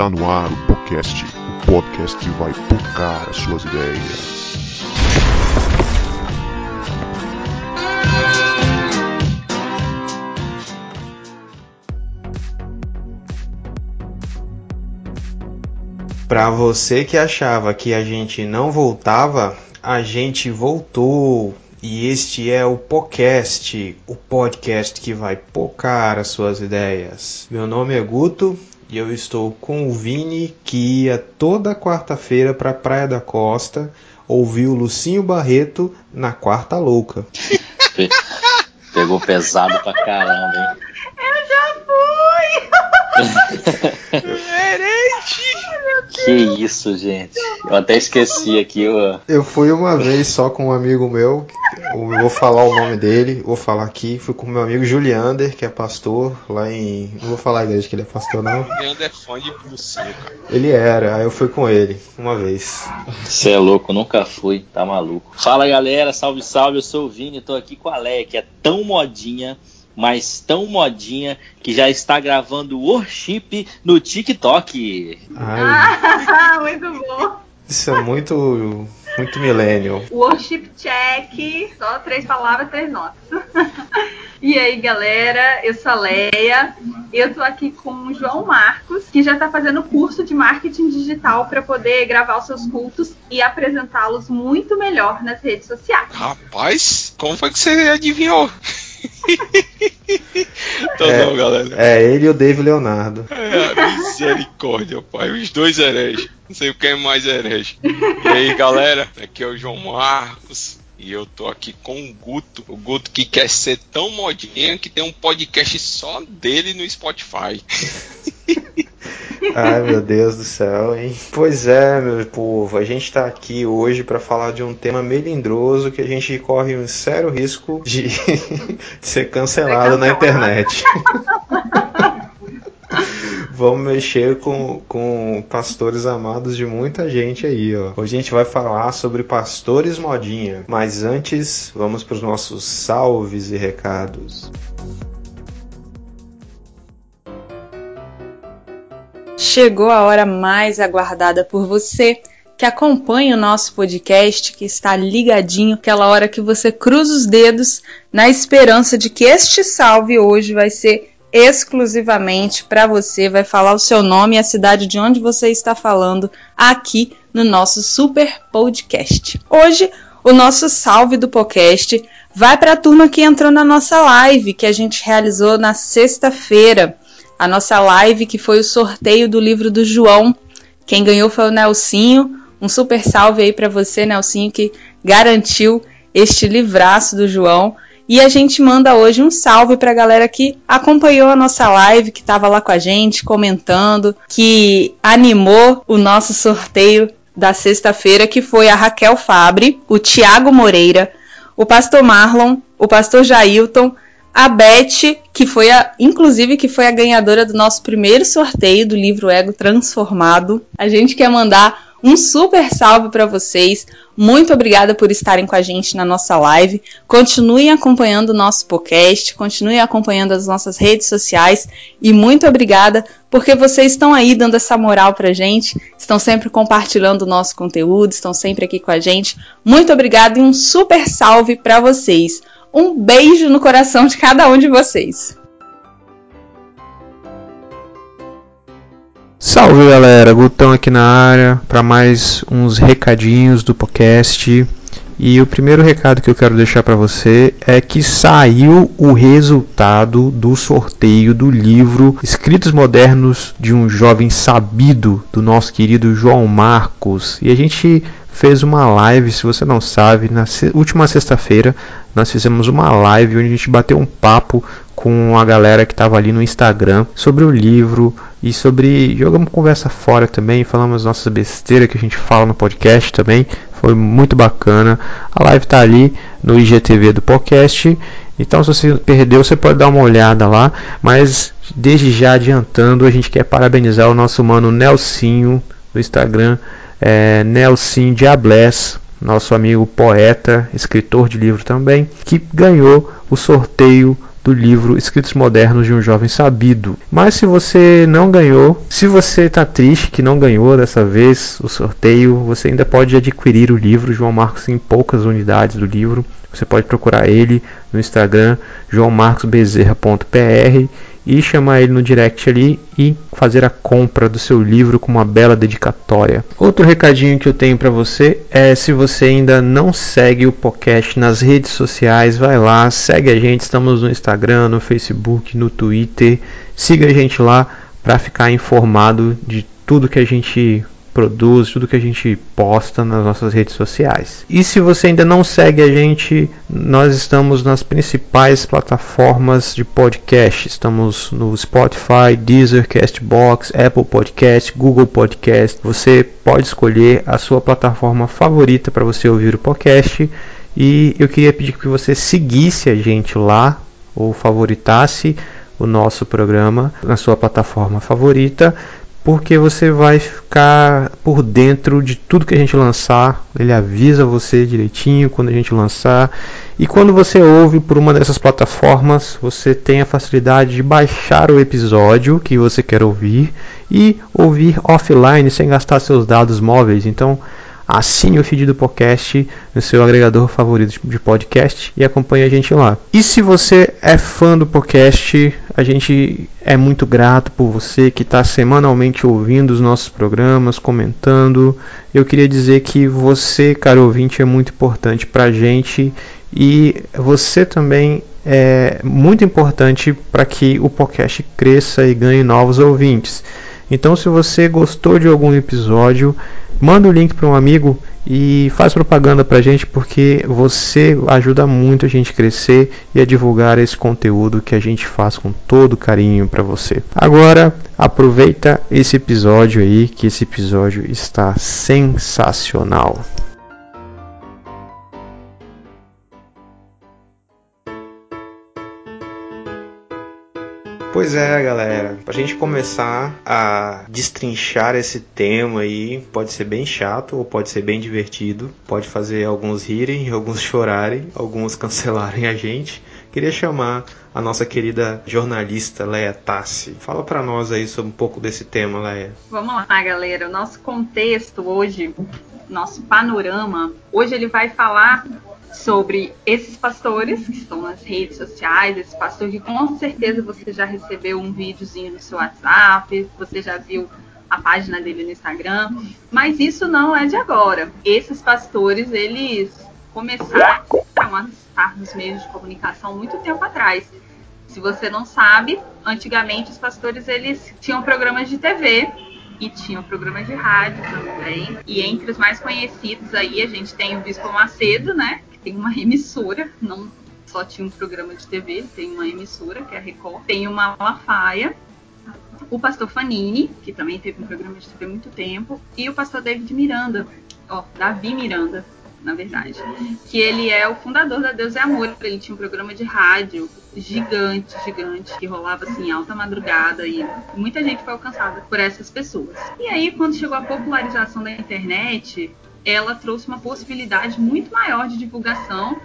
Está no ar o podcast, o podcast que vai tocar as suas ideias. Para você que achava que a gente não voltava, a gente voltou. E este é o podcast, o podcast que vai pocar as suas ideias. Meu nome é Guto e eu estou com o Vini que ia toda quarta-feira para Praia da Costa ouvir o Lucinho Barreto na Quarta Louca. Pegou pesado pra caramba, hein? Eu já fui! Que isso, gente. Eu até esqueci aqui. Eu... Eu fui uma vez só com um amigo meu, eu vou falar o nome dele, vou falar aqui. Fui com meu amigo Juliander, que é pastor lá em. Não vou falar a igreja que ele é pastor, não. Leandro é fã de Lucinho, cara. Ele era, aí eu fui com ele, uma vez. Você é louco, nunca fui, tá maluco. Fala galera, salve, salve. Eu sou o Vini, tô aqui com a Leia, que é tão modinha, mas tão modinha, que já está gravando worship no TikTok. Ai, Ah, muito bom. isso é muito. muito millennial. Worship check, só três palavras, três notas. E aí, galera, eu sou a Leia. Eu tô aqui com o João Marcos, que já tá fazendo curso de marketing digital para poder gravar os seus cultos e apresentá-los muito melhor nas redes sociais. Rapaz, como foi que você adivinhou? Então É. não, galera. É, ele e o Dave Leonardo. É, misericórdia, pai. Os dois hereges. Não sei quem é mais herege. E aí, galera, aqui é o João Marcos. E eu tô aqui com o Guto. O Guto que quer ser tão modinha que tem um podcast só dele no Spotify. Ai, meu Deus do céu, hein? Pois é, meu povo, a gente tá aqui hoje para falar de um tema melindroso que a gente corre um sério risco de, de ser cancelado na internet. Vamos mexer com, com pastores amados de muita gente aí, ó. Hoje a gente vai falar sobre pastores modinha. Mas antes, vamos para os nossos salves e recados. Chegou a hora mais aguardada por você que acompanha o nosso podcast, que está ligadinho, aquela hora que você cruza os dedos na esperança de que este salve hoje vai ser exclusivamente para você, vai falar o seu nome e a cidade de onde você está falando aqui no nosso super podcast. Hoje, o nosso salve do podcast vai para a turma que entrou na nossa live que a gente realizou na sexta-feira a nossa live, que foi o sorteio do livro do João. Quem ganhou foi o Nelsinho. Um super salve aí para você, Nelsinho, que garantiu este livraço do João. E a gente manda hoje um salve para a galera que acompanhou a nossa live, que estava lá com a gente, comentando, que animou o nosso sorteio da sexta-feira, que foi a Raquel Fabre, o Tiago Moreira, o pastor Marlon, o pastor Jailton, a Beth, que foi a, inclusive, que foi a ganhadora do nosso primeiro sorteio do livro Ego Transformado. A gente quer mandar um super salve para vocês. Muito obrigada por estarem com a gente na nossa live. Continuem acompanhando o nosso podcast, continuem acompanhando as nossas redes sociais e muito obrigada porque vocês estão aí dando essa moral pra gente, estão sempre compartilhando o nosso conteúdo, estão sempre aqui com a gente. Muito obrigada e um super salve para vocês. Um beijo no coração de cada um de vocês. Salve galera, Gutão aqui na área para mais uns recadinhos do podcast. E o primeiro recado que eu quero deixar para você é que saiu o resultado do sorteio do livro Escritos Modernos de um Jovem Sabido, do nosso querido João Marcos. E a gente fez uma live, se você não sabe, na última sexta-feira nós fizemos uma live onde a gente bateu um papo com a galera que estava ali no Instagram sobre o livro e sobre jogamos conversa fora também, falamos nossas besteiras que a gente fala no podcast também. Foi muito bacana. A live tá ali no IGTV do podcast. Então, se você perdeu, você pode dar uma olhada lá. Mas, desde já adiantando, a gente quer parabenizar o nosso mano Nelsinho no Instagram, é, Nelsin nosso amigo poeta, escritor de livro também, que ganhou o sorteio do livro Escritos Modernos de um Jovem Sabido. Mas se você não ganhou, se você está triste que não ganhou dessa vez o sorteio, você ainda pode adquirir o livro João Marcos em poucas unidades do livro. Você pode procurar ele no Instagram joãomarcosbezerra.pr e chamar ele no direct ali e fazer a compra do seu livro com uma bela dedicatória. Outro recadinho que eu tenho para você é se você ainda não segue o podcast nas redes sociais, vai lá, segue a gente, estamos no Instagram, no Facebook, no Twitter. Siga a gente lá para ficar informado de tudo que a gente produz, tudo que a gente posta nas nossas redes sociais. E se você ainda não segue a gente, nós estamos nas principais plataformas de podcast. Estamos no Spotify, Deezer, Castbox, Apple Podcast, Google Podcast. Você pode escolher a sua plataforma favorita para você ouvir o podcast. E eu queria pedir que você seguisse a gente lá ou favoritasse o nosso programa na sua plataforma favorita porque você vai ficar por dentro de tudo que a gente lançar. Ele avisa você direitinho quando a gente lançar. E quando você ouve por uma dessas plataformas, você tem a facilidade de baixar o episódio que você quer ouvir e ouvir offline sem gastar seus dados móveis. Então, assine o feed do podcast no seu agregador favorito de podcast e acompanhe a gente lá. E se você é fã do podcast, a gente é muito grato por você que está semanalmente ouvindo os nossos programas, comentando. Eu queria dizer que você, caro ouvinte, é muito importante para a gente e você também é muito importante para que o podcast cresça e ganhe novos ouvintes. Então, se você gostou de algum episódio, manda o link para um amigo e faz propaganda para a gente porque você ajuda muito a gente crescer e a divulgar esse conteúdo que a gente faz com todo carinho para você. Agora aproveita esse episódio aí que esse episódio está sensacional. Pois é, galera. Pra gente começar a destrinchar esse tema aí, pode ser bem chato ou pode ser bem divertido. Pode fazer alguns rirem, alguns chorarem, alguns cancelarem a gente. Queria chamar a nossa querida jornalista Leia Tassi. Fala para nós aí sobre um pouco desse tema, Leia. Vamos lá, galera. O nosso contexto hoje, nosso panorama, hoje ele vai falar sobre esses pastores que estão nas redes sociais, esse pastor que com certeza você já recebeu um videozinho no seu WhatsApp, você já viu a página dele no Instagram, mas isso não é de agora. Esses pastores, eles começaram a estar nos meios de comunicação muito tempo atrás. Se você não sabe, antigamente os pastores eles tinham programas de TV e tinham programas de rádio também. E entre os mais conhecidos aí a gente tem o Bispo Macedo, né? Tem uma emissora, não só tinha um programa de TV, tem uma emissora, que é a Record, tem o Malafaia, o pastor Fanini, que também teve um programa de TV há muito tempo, e o pastor David Miranda, ó, Davi Miranda, na verdade, que ele é o fundador da Deus é Amor. Ele tinha um programa de rádio gigante, gigante, que rolava assim alta madrugada e muita gente foi alcançada por essas pessoas. E aí, quando chegou a popularização da internet, ela trouxe uma possibilidade muito maior de divulgação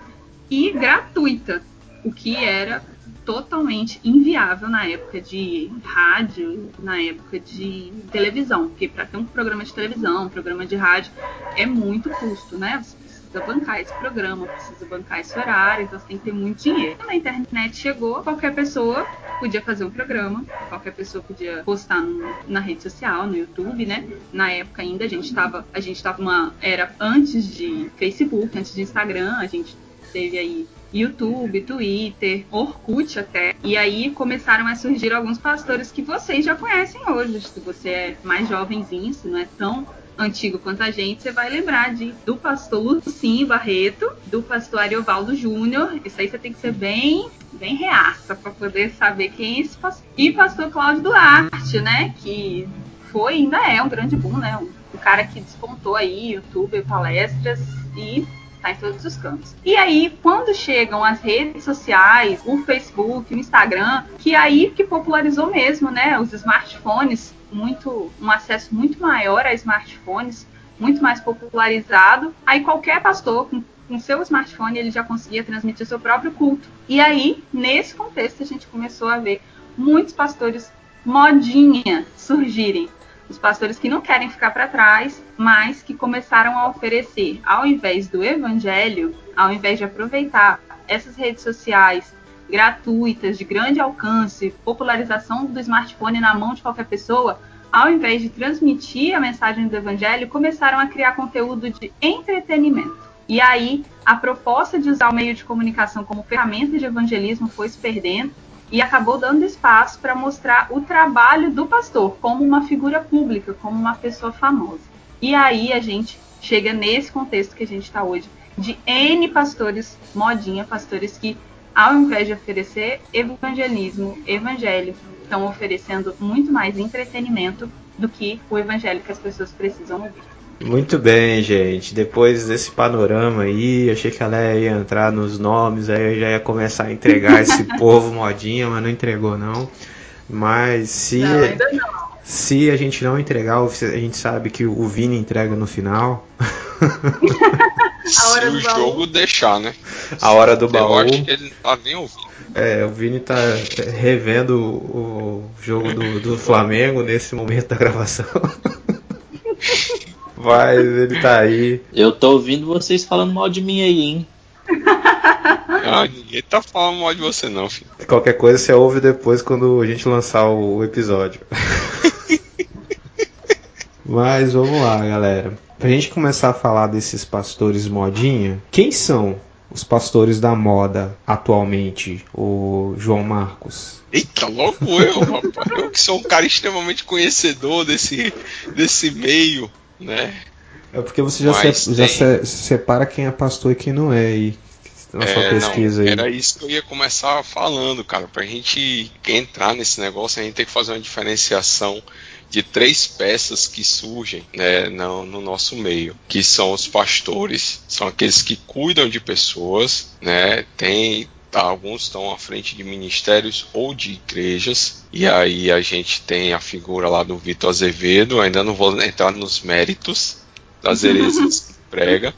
e gratuita, o que era totalmente inviável na época de rádio, na época de televisão, porque para ter um programa de televisão, um programa de rádio, é muito custo, né? Você precisa bancar esse programa, precisa bancar esse horário, então você tem que ter muito dinheiro. Quando a internet chegou, qualquer pessoa podia fazer um programa, qualquer pessoa podia postar no, na rede social, no YouTube, né? Na época ainda a gente estava, a gente estava uma era antes de Facebook, antes de Instagram, a gente teve aí YouTube, Twitter, Orkut até. E aí começaram a surgir alguns pastores que vocês já conhecem hoje. Se você é mais jovenzinho, se não é tão antigo quanto a gente, você vai lembrar de, do pastor Lucim Barreto, do pastor Ariovaldo Júnior. Isso aí você tem que ser bem, bem reaça para poder saber quem é esse pastor. E pastor Cláudio Duarte, né? Que foi ainda é um grande boom, né? O cara que despontou aí, YouTube, palestras e tá em todos os cantos. E aí, quando chegam as redes sociais, o Facebook, o Instagram, que aí que popularizou mesmo, né? Os smartphones, muito, um acesso muito maior a smartphones, muito mais popularizado. Aí qualquer pastor com com seu smartphone ele já conseguia transmitir seu próprio culto. E aí, nesse contexto, a gente começou a ver muitos pastores modinha surgirem. Os pastores que não querem ficar para trás, mas que começaram a oferecer, ao invés do evangelho, ao invés de aproveitar essas redes sociais gratuitas, de grande alcance, popularização do smartphone na mão de qualquer pessoa, ao invés de transmitir a mensagem do evangelho, começaram a criar conteúdo de entretenimento. E aí, a proposta de usar o meio de comunicação como ferramenta de evangelismo foi se perdendo e acabou dando espaço para mostrar o trabalho do pastor como uma figura pública, como uma pessoa famosa. E aí a gente chega nesse contexto que a gente está hoje, de N pastores modinha, pastores que, ao invés de oferecer evangelismo, evangelho, estão oferecendo muito mais entretenimento do que o evangelho que as pessoas precisam ouvir. Muito bem, gente. Depois desse panorama aí, achei que ela ia entrar nos nomes, aí já ia começar a entregar esse povo modinha, mas não entregou não. Mas se Não, ainda não. Se a gente não entregar, a gente sabe que o Vini entrega no final. A hora Se do o baú. jogo deixar, né? A hora do Eu baú. acho que ele não tá nem ouvindo. É, o Vini tá revendo o jogo do, do Flamengo nesse momento da gravação. Mas ele tá aí. Eu tô ouvindo vocês falando mal de mim aí, hein? Ah, ninguém tá falando mal de você, não, filho. Qualquer coisa você ouve depois quando a gente lançar o episódio. Mas vamos lá, galera. Pra gente começar a falar desses pastores modinha, quem são os pastores da moda atualmente, o João Marcos? Eita, logo eu, rapaz. Eu que sou um cara extremamente conhecedor desse, desse meio, né? É porque você já, se- já se- separa quem é pastor e quem não é aí. Na sua É, pesquisa não, aí. era isso que eu ia começar falando, cara. Pra gente entrar nesse negócio, a gente tem que fazer uma diferenciação de três peças que surgem né, no, no nosso meio, que são os pastores, são aqueles que cuidam de pessoas, né? Tem tá, alguns estão à frente de ministérios ou de igrejas, e aí a gente tem a figura lá do Vitor Azevedo, ainda não vou entrar nos méritos das heresias que prega,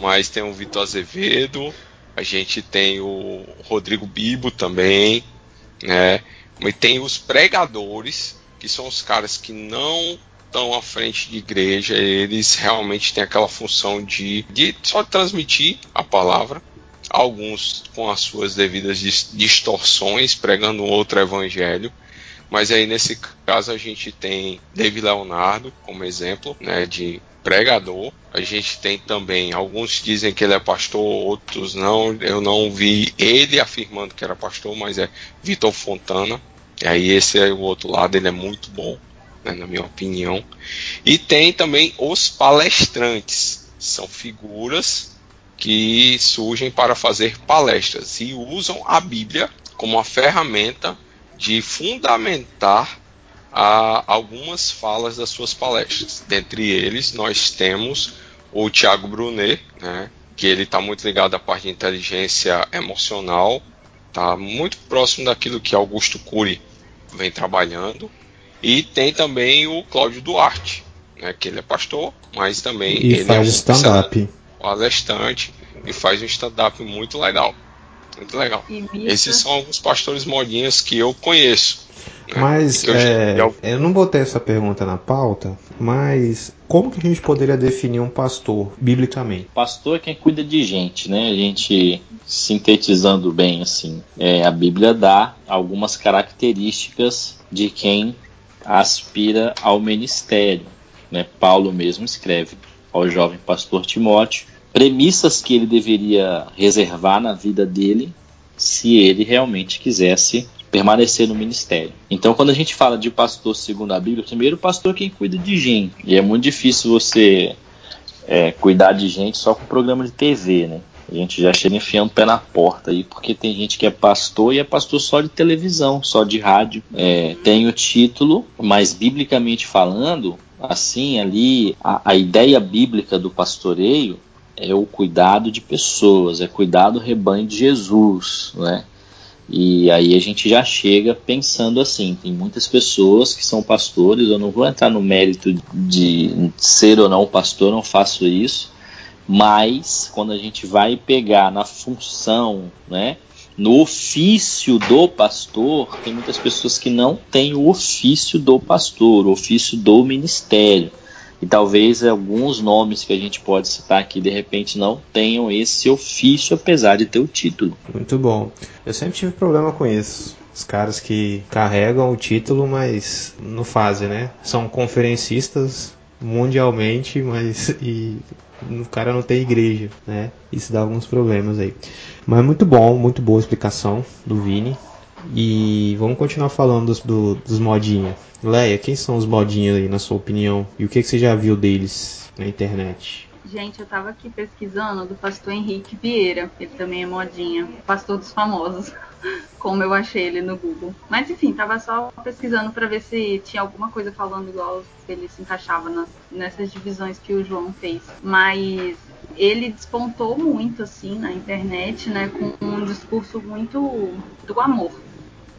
mas tem o Vitor Azevedo, a gente tem o Rodrigo Bibo também, né? E tem os pregadores, que são os caras que não estão à frente de igreja, eles realmente têm aquela função de, de só transmitir a palavra, alguns com as suas devidas dis- distorções, pregando outro evangelho. Mas aí nesse caso a gente tem David Leonardo como exemplo né, de pregador. A gente tem também, alguns dizem que ele é pastor, outros não. Eu não vi ele afirmando que era pastor, mas é Vitor Fontana. E aí esse é o outro lado, ele é muito bom, né, na minha opinião. E tem também os palestrantes. São figuras que surgem para fazer palestras e usam a Bíblia como uma ferramenta de fundamentar a algumas falas das suas palestras. Dentre eles, nós temos o Tiago Brunet, né, que ele está muito ligado à parte de inteligência emocional, está muito próximo daquilo que Augusto Cury vem trabalhando. E tem também o Cláudio Duarte, né, que ele é pastor, mas também E ele é um faz stand-up. palestrante e faz um stand-up muito legal. Muito legal. Esses são alguns pastores modinhos que eu conheço. Né, Mas é, já- eu não botei essa pergunta na pauta, mas como que a gente poderia definir um pastor biblicamente? Pastor é quem cuida de gente, né? A gente sintetizando bem assim, é, a Bíblia dá algumas características de quem aspira ao ministério, né? Paulo mesmo escreve ao jovem pastor Timóteo premissas que ele deveria reservar na vida dele se ele realmente quisesse permanecer no ministério. Então, quando a gente fala de pastor segundo a Bíblia, primeiro o pastor é quem cuida de gente. E é muito difícil você é, cuidar de gente só com programa de TV, né? A gente já chega enfiando o pé na porta aí, porque tem gente que é pastor e é pastor só de televisão, só de rádio. É, tem o título, mas biblicamente falando, assim, ali, a, a ideia bíblica do pastoreio é o cuidado de pessoas, é cuidar do rebanho de Jesus, né? E aí a gente já chega pensando assim, tem muitas pessoas que são pastores, eu não vou entrar no mérito de ser ou não pastor, não faço isso, Mas quando a gente vai pegar na função, né, no ofício do pastor, tem muitas pessoas que não têm o ofício do pastor, o ofício do ministério. E talvez alguns nomes que a gente pode citar aqui de repente não tenham esse ofício, apesar de ter o título. Muito bom. Eu sempre tive problema com isso. Os caras que carregam o título, mas não fazem, né? São conferencistas mundialmente, mas e o cara não tem igreja, né? Isso dá alguns problemas aí. Mas muito bom, muito boa explicação do Vini. E vamos continuar falando dos, do, dos. Leia, quem são os modinhos aí, na sua opinião? E o que, que você já viu deles na internet? Gente, eu tava aqui pesquisando do pastor Henrique Vieira. Ele também é modinha. Pastor dos famosos. Como eu achei ele no Google. Mas enfim, tava só pesquisando para ver se tinha alguma coisa falando igual se ele se encaixava nas, nessas divisões que o João fez. Mas ele despontou muito assim na internet, né, com um discurso muito do amor.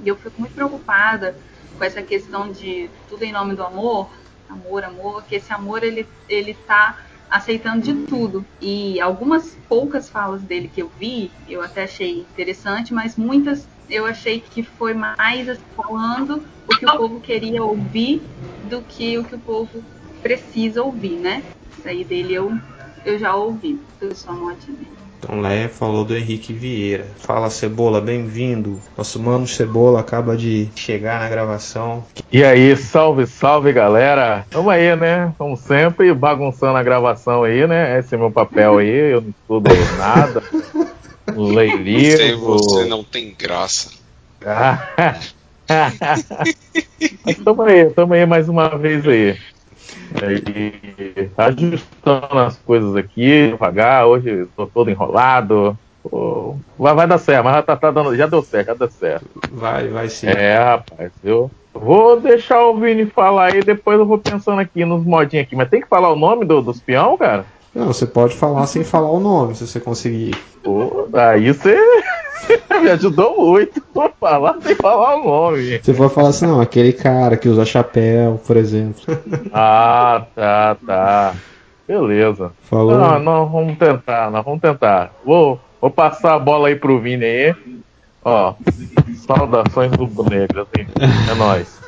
E eu fico muito preocupada com essa questão de tudo em nome do amor, amor, amor, que esse amor ele ele tá aceitando de tudo. E algumas poucas falas dele que eu vi, eu até achei interessante, mas muitas eu achei que foi mais falando o que o povo queria ouvir do que o que o povo precisa ouvir, né? Isso aí dele eu, eu já ouvi, eu sou modinha. Então Leia falou do Henrique Vieira. Fala Cebola, bem-vindo. Nosso mano Cebola acaba de chegar na gravação. E aí, salve, salve galera. Tamo aí, né? Como sempre, bagunçando a gravação aí, né? Esse é meu papel aí, eu não estudo nada. Leio livro. Você, você não tem graça. Mas tamo aí, tamo aí mais uma vez aí. E ajustando as coisas aqui, devagar, hoje estou todo enrolado. Pô, vai, vai dar certo, mas já, tá, tá dando, já deu certo, já deu certo. Vai, vai sim. É, rapaz, eu vou deixar o Vini falar aí, depois eu vou pensando aqui nos modinhos aqui. Mas tem que falar o nome do, dos peão, cara? Não, você pode falar sem falar o nome, se você conseguir. Pô, aí você me ajudou muito a falar sem falar o nome. Você pode falar assim, não, aquele cara que usa chapéu, por exemplo. Ah, tá, tá. Beleza. Falou. Não, nós vamos tentar, nós vamos tentar. Vou, vou passar a bola aí pro Vini aí. Ó, saudações rubro-negras, hein? É nóis.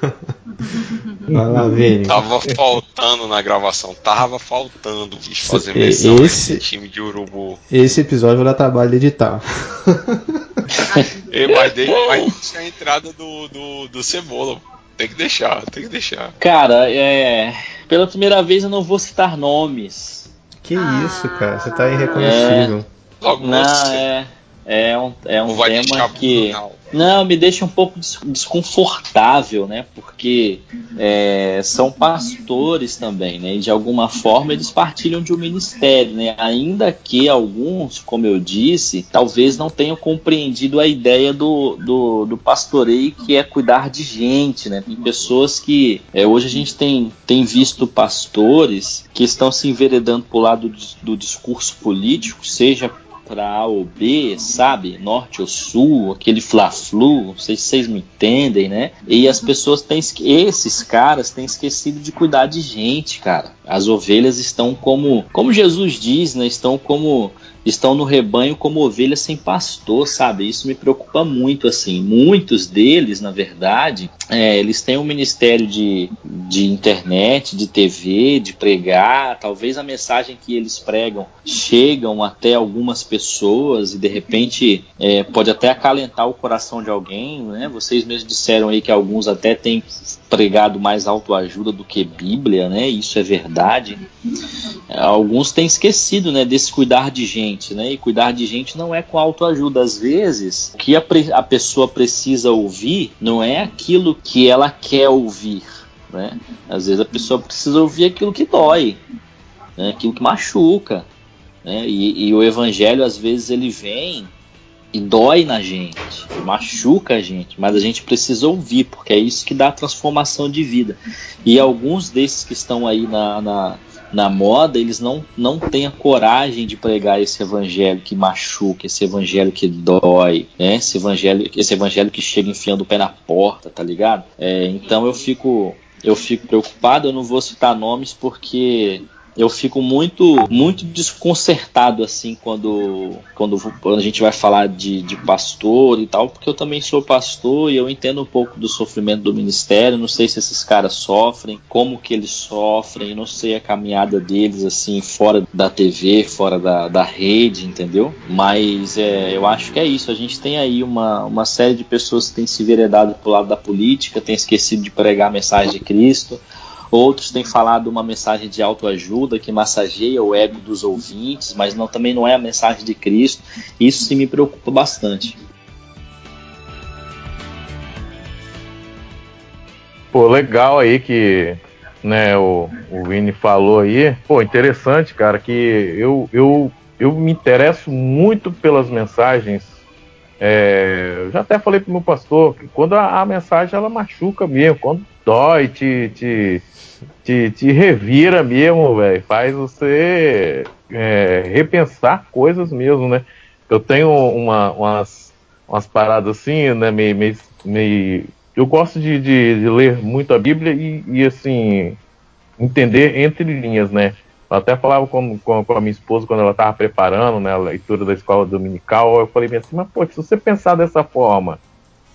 Tava faltando na gravação, tava faltando bicho, fazer menção esse- nesse time de urubu. Esse episódio vai dar trabalho de editar. E, mas deixa, a entrada do, do, do Cebola. Tem que deixar, tem que deixar. Cara, é. Pela primeira vez eu não vou citar nomes. que isso, cara? Você tá irreconhecível. Logo Não, você. é. É um, é um Não vai tema que. final. Não, me deixa um pouco des- desconfortável, né? Porque é, são pastores também, né? E de alguma forma eles partilham de um ministério, né? Ainda que alguns, como eu disse, talvez não tenham compreendido a ideia do, do, do pastoreio que é cuidar de gente, né? Tem pessoas que é, hoje a gente tem, tem visto pastores que estão se enveredando para o lado do, do discurso político, seja para A ou B, sabe? Norte ou Sul, aquele fla-flu, não sei se vocês me entendem, né? E as pessoas têm, esses caras têm esquecido de cuidar de gente, cara. As ovelhas estão como, como Jesus diz, né? Estão como estão no rebanho como ovelhas sem pastor, sabe? Isso me preocupa muito, assim. Muitos deles, na verdade, é, eles têm um ministério de, de internet, de TV, de pregar. Talvez a mensagem que eles pregam chegam até algumas pessoas e de repente é, pode até acalentar o coração de alguém, né? Vocês mesmos disseram aí que alguns até têm pregado mais autoajuda do que Bíblia, né? Isso é verdade. Alguns têm esquecido, né, desse cuidar de gente, né? E cuidar de gente não é com autoajuda. Às vezes, o que a, a pessoa precisa ouvir não é aquilo que ela quer ouvir, né? Às vezes a pessoa precisa ouvir aquilo que dói, né? Aquilo que machuca, né? E, e o evangelho às vezes ele vem e dói na gente, machuca a gente, mas a gente precisa ouvir, porque é isso que dá a transformação de vida. E alguns desses que estão aí na, na, na moda, eles não, não têm a coragem de pregar esse evangelho que machuca, esse evangelho que dói, né? esse, evangelho, esse evangelho que chega enfiando o pé na porta, tá ligado? É, então eu fico, eu fico preocupado, eu não vou citar nomes porque eu fico muito muito desconcertado assim quando, quando, quando a gente vai falar de, de pastor e tal, porque eu também sou pastor e eu entendo um pouco do sofrimento do ministério, não sei se esses caras sofrem, como que eles sofrem, não sei a caminhada deles assim fora da TV, fora da, da rede, entendeu? Mas é, eu acho que é isso, a gente tem aí uma, uma série de pessoas que têm se veredado pro lado da política, têm esquecido de pregar a mensagem de Cristo, Outros têm falado uma mensagem de autoajuda que massageia o ego dos ouvintes, mas não, também não é a mensagem de Cristo. Isso sim me preocupa bastante. Pô, legal aí que né, o, o Vini falou aí. Pô, interessante, cara, que eu, eu, eu me interesso muito pelas mensagens. É, eu já até falei pro meu pastor que quando a, a mensagem ela machuca mesmo, quando dói, te, te, te, te revira mesmo, velho. Faz você é, repensar coisas mesmo, né? Eu tenho uma, umas, umas paradas assim, né? Meio, meio, meio... Eu gosto de, de, de, ler muito a Bíblia e, e, assim, entender entre linhas, né? Eu até falava com, com, com a minha esposa quando ela estava preparando né, a leitura da escola dominical. Eu falei assim, mas pô, se você pensar dessa forma,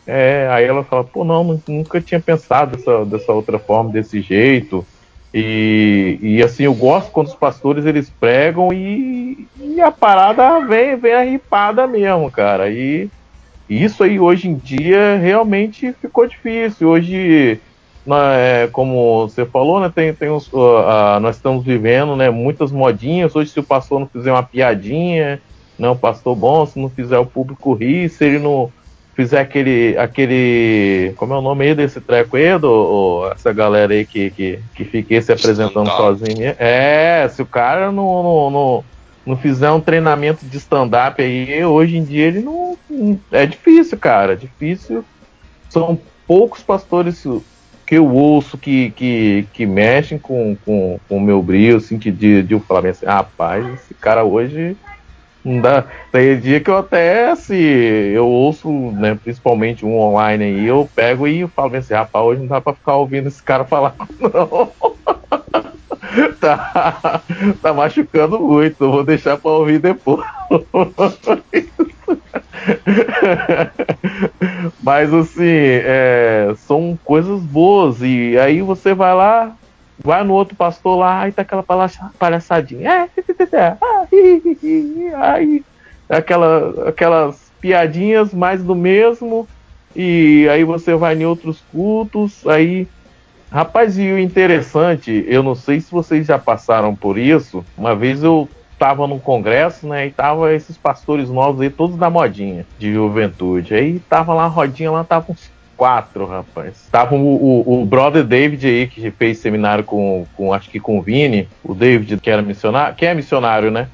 é, aí ela fala, pô, não, nunca tinha pensado dessa, dessa outra forma, desse jeito. E, e assim, eu gosto quando os pastores eles pregam e, e a parada vem, vem arripada mesmo, cara. E, isso aí hoje em dia realmente ficou difícil. Hoje, é, como você falou, né, tem, tem uns, uh, uh, nós estamos vivendo né, muitas modinhas. Hoje, se o pastor não fizer uma piadinha, não, né, pastor bom, se não fizer o público rir, se ele não fizer aquele. aquele. Como é o nome aí desse treco aí, do, essa galera aí que, que, que fica se apresentando sozinho. É, se o cara não, não, não, não fizer um treinamento de stand-up aí, hoje em dia ele não. É difícil, cara. É difícil. São poucos pastores que eu ouço que, que, que mexem com, com, com o meu brilho, assim, que de, de eu falar assim, rapaz, esse cara hoje não dá. Tem dia que eu até, se eu ouço, né, principalmente um online aí, eu pego e falo assim, rapaz, hoje não dá pra ficar ouvindo esse cara falar, não. tá, tá machucando muito, vou deixar pra ouvir depois. Mas assim, é, são coisas boas. E aí você vai lá, Vai no outro pastor lá, e tá aquela palhaçadinha. É, aí, aquela, aquelas piadinhas mais do mesmo. E aí você vai em outros cultos, aí. Rapaz, e o interessante, eu não sei se vocês já passaram por isso. Uma vez eu tava num congresso, né? E tava esses pastores novos aí, todos da modinha de juventude. Aí tava lá a rodinha, lá tava uns quatro, rapaz. Tava o, o, o, brother David aí, que fez seminário com, com, acho que com o Vini, o David, que era missionário, que é missionário, né?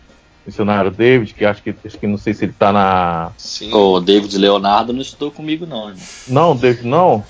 Missionário David, que acho que, acho que não sei se ele tá na. Sim. O David Leonardo não estou comigo, não, irmão. Não, David, não?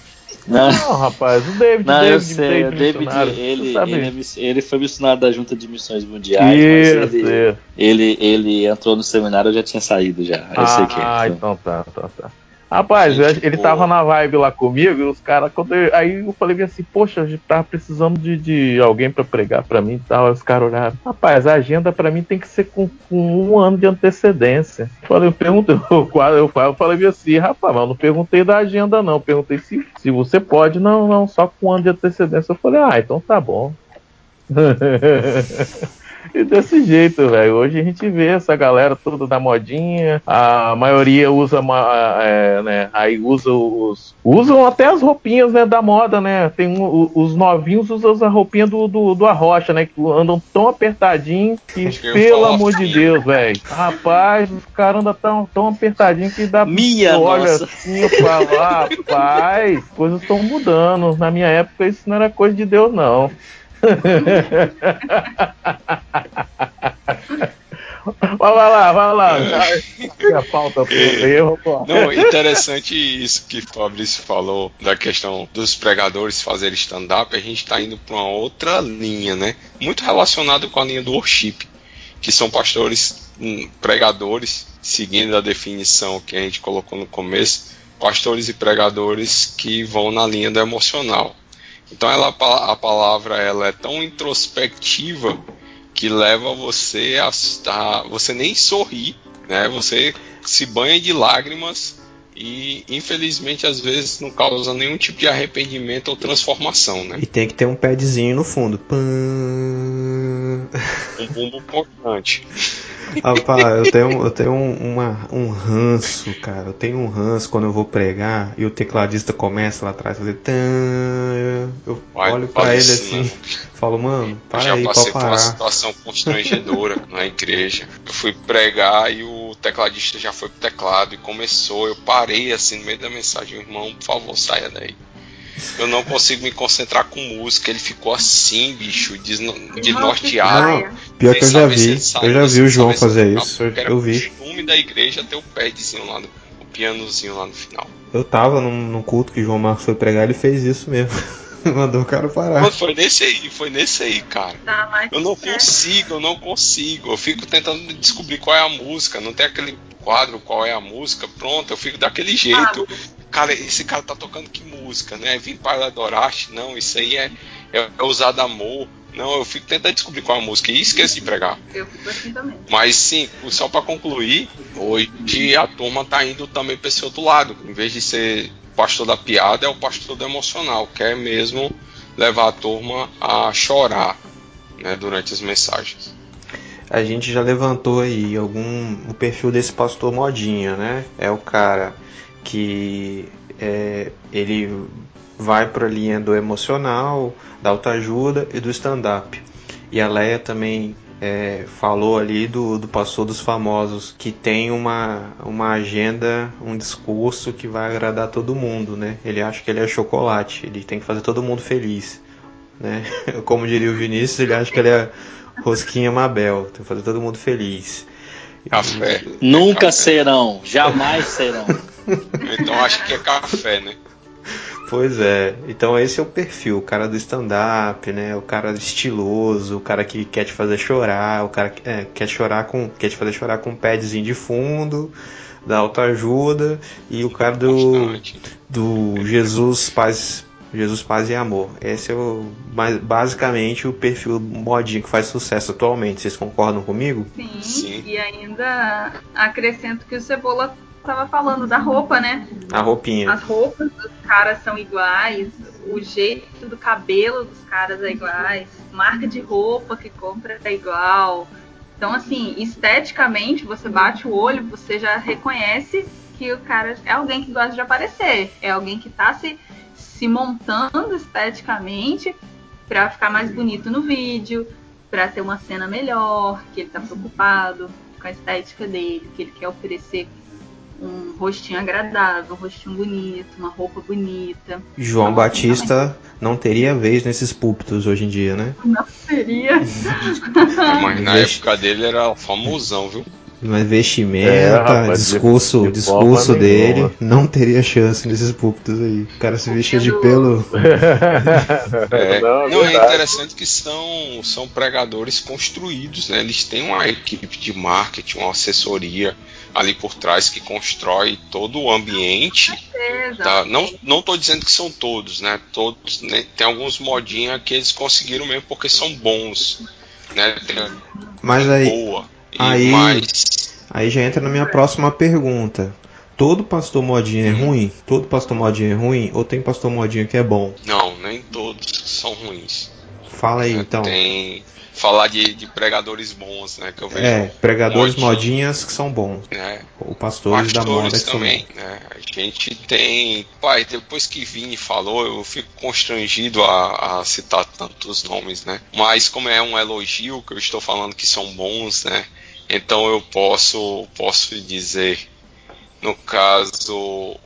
Não. não, rapaz, o David, não, David, eu sei, David, o David ele, ele, ele, foi missionário da Junta de Missões Mundiais, isso, mas ele, ele, ele, entrou no seminário, eu já tinha saído já. Eu ah, sei que é. Ah, então tá, então tá. Rapaz, Gente, ele pô. tava na vibe lá comigo e os caras. Aí eu falei assim, poxa, a gente tava precisando de, de alguém para pregar para mim e tal. Os caras olharam, rapaz, a agenda para mim tem que ser com, com, um ano de antecedência. Eu falei, eu perguntei, eu, eu, eu falei assim, rapaz, mas eu não perguntei da agenda, não. Eu perguntei se, se você pode, não, não, só com um ano de antecedência. Eu falei, ah, então tá bom. E desse jeito, velho. Hoje a gente vê essa galera toda da modinha. A maioria usa, é, né? Aí usa os. Usam até as roupinhas, né? Da moda, né? Tem um, os novinhos usam a roupinha do, do, do Arrocha, né? Que andam tão apertadinho que, pelo amor de Deus, velho. Rapaz, os caras andam tão, tão apertadinho que dá. Minha olha nossa. assim, eu falo, rapaz, coisas estão mudando. Na minha época isso não era coisa de Deus, não vai lá, vai lá. A pauta erro, Não, interessante isso que o Fabrício falou da questão dos pregadores fazerem stand-up. A gente está indo para uma outra linha, né? Muito relacionado com a linha do worship, que são pastores, hum, pregadores, seguindo a definição que a gente colocou no começo, pastores e pregadores que vão na linha do emocional. Então ela, a palavra ela é tão introspectiva que leva você a, a você nem sorrir, né? Você se banha de lágrimas e infelizmente às vezes não causa nenhum tipo de arrependimento ou transformação, né? E tem que ter um padzinho no fundo. Pã. Um bumbo importante. Rapaz, eu tenho, eu tenho um, uma, um ranço, cara. Eu tenho um ranço quando eu vou pregar e o tecladista começa lá atrás fazer. Eu olho pra fala ele assim. Falo, mano, Eu para já aí, passei por uma situação constrangedora na igreja. Eu fui pregar e o tecladista já foi pro teclado e começou. Eu parei assim no meio da mensagem, irmão, por favor, saia daí. Eu não consigo me concentrar com música. Ele ficou assim, bicho, desno- desnorteado. Não, pior que eu já vi. Eu já vi o João fazer isso. Eu, eu vi. costume da igreja ter o padzinho lá, no, o pianozinho lá no final. Eu tava num, num culto que o João Marcos foi pregar, ele fez isso mesmo. Mandou o cara parar. Mas foi nesse aí, foi nesse aí, cara. Tá Eu não certo. consigo, eu não consigo. Eu fico tentando descobrir qual é a música. Não tem aquele quadro qual é a música. Pronto, eu fico daquele jeito. Cara, esse cara tá tocando que música, né? Vim para adorar-te. Não, isso aí é, é, é usado amor. Não, eu fico tentando descobrir qual é a música e esqueço de pregar. Eu fico assim também. Mas sim, só para concluir, hoje a turma tá indo também para esse outro lado. Em vez de ser pastor da piada, é o pastor do emocional, quer mesmo levar a turma a chorar né, durante as mensagens. A gente já levantou aí algum o perfil desse pastor modinha, né? É o cara que é, ele vai para a linha do emocional, da autoajuda e do stand-up. E a Leia também é, falou ali do, do pastor dos famosos, que tem uma, uma agenda, um discurso que vai agradar todo mundo, né? Ele acha que ele é chocolate, ele tem que fazer todo mundo feliz, né? Como diria o Vinícius, ele acha que ele é rosquinha Mabel, tem que fazer todo mundo feliz. Café. Nunca Café. serão, jamais serão. Então acho que é café, né? Pois é, então esse é o perfil, o cara do stand-up, né? O cara estiloso, o cara que quer te fazer chorar, o cara que é, quer chorar com. quer te fazer chorar com um padzinho de fundo, da autoajuda, e o cara do. Do Jesus Paz. Jesus Paz e Amor. Esse é o mais, basicamente o perfil modinho que faz sucesso atualmente. Vocês concordam comigo? Sim, Sim. e ainda acrescento que o Cebola tava falando da roupa, né? A roupinha. As roupas dos caras são iguais, o jeito do cabelo dos caras é iguais, marca de roupa que compra é igual. Então, assim, esteticamente, você bate o olho, você já reconhece que o cara é alguém que gosta de aparecer, é alguém que tá se, se montando esteticamente pra ficar mais bonito no vídeo, pra ter uma cena melhor, que ele tá preocupado com a estética dele, que ele quer oferecer um rostinho agradável, um rostinho bonito, uma roupa bonita. João Então, assim, Batista não teria vez nesses púlpitos hoje em dia, né? Não seria. Mas na época dele era famosão, viu? Mas vestimenta, É, rapaz, discurso, de discurso dele nenhuma. não teria chance nesses púlpitos aí. O cara se vestia de pelo. É, Não, não, é interessante que são, são pregadores construídos, né? Eles têm uma equipe de marketing, uma assessoria ali por trás que constrói todo o ambiente. Tá? Não, não tô dizendo que são todos, né? Todos, né? Tem alguns modinha que eles conseguiram mesmo porque são bons, né? Tem Mas aí, boa. Aí- mais aí já entra na minha próxima pergunta. Todo pastor modinho é ruim? Todo pastor modinho é ruim? Ou tem pastor modinho que é bom? não, nem todos são ruins. Fala aí né? então. Tem falar de, de pregadores bons, né? Que eu vejo. É, pregadores modinha. modinhas que são bons. Né? Ou pastores, da moda Pastores que são também, bons. né? A gente tem. Pai, depois que Vini falou, eu fico constrangido a, a citar tantos nomes, né? Mas como é um elogio que eu estou falando que são bons, né? Então eu posso, posso dizer, no caso,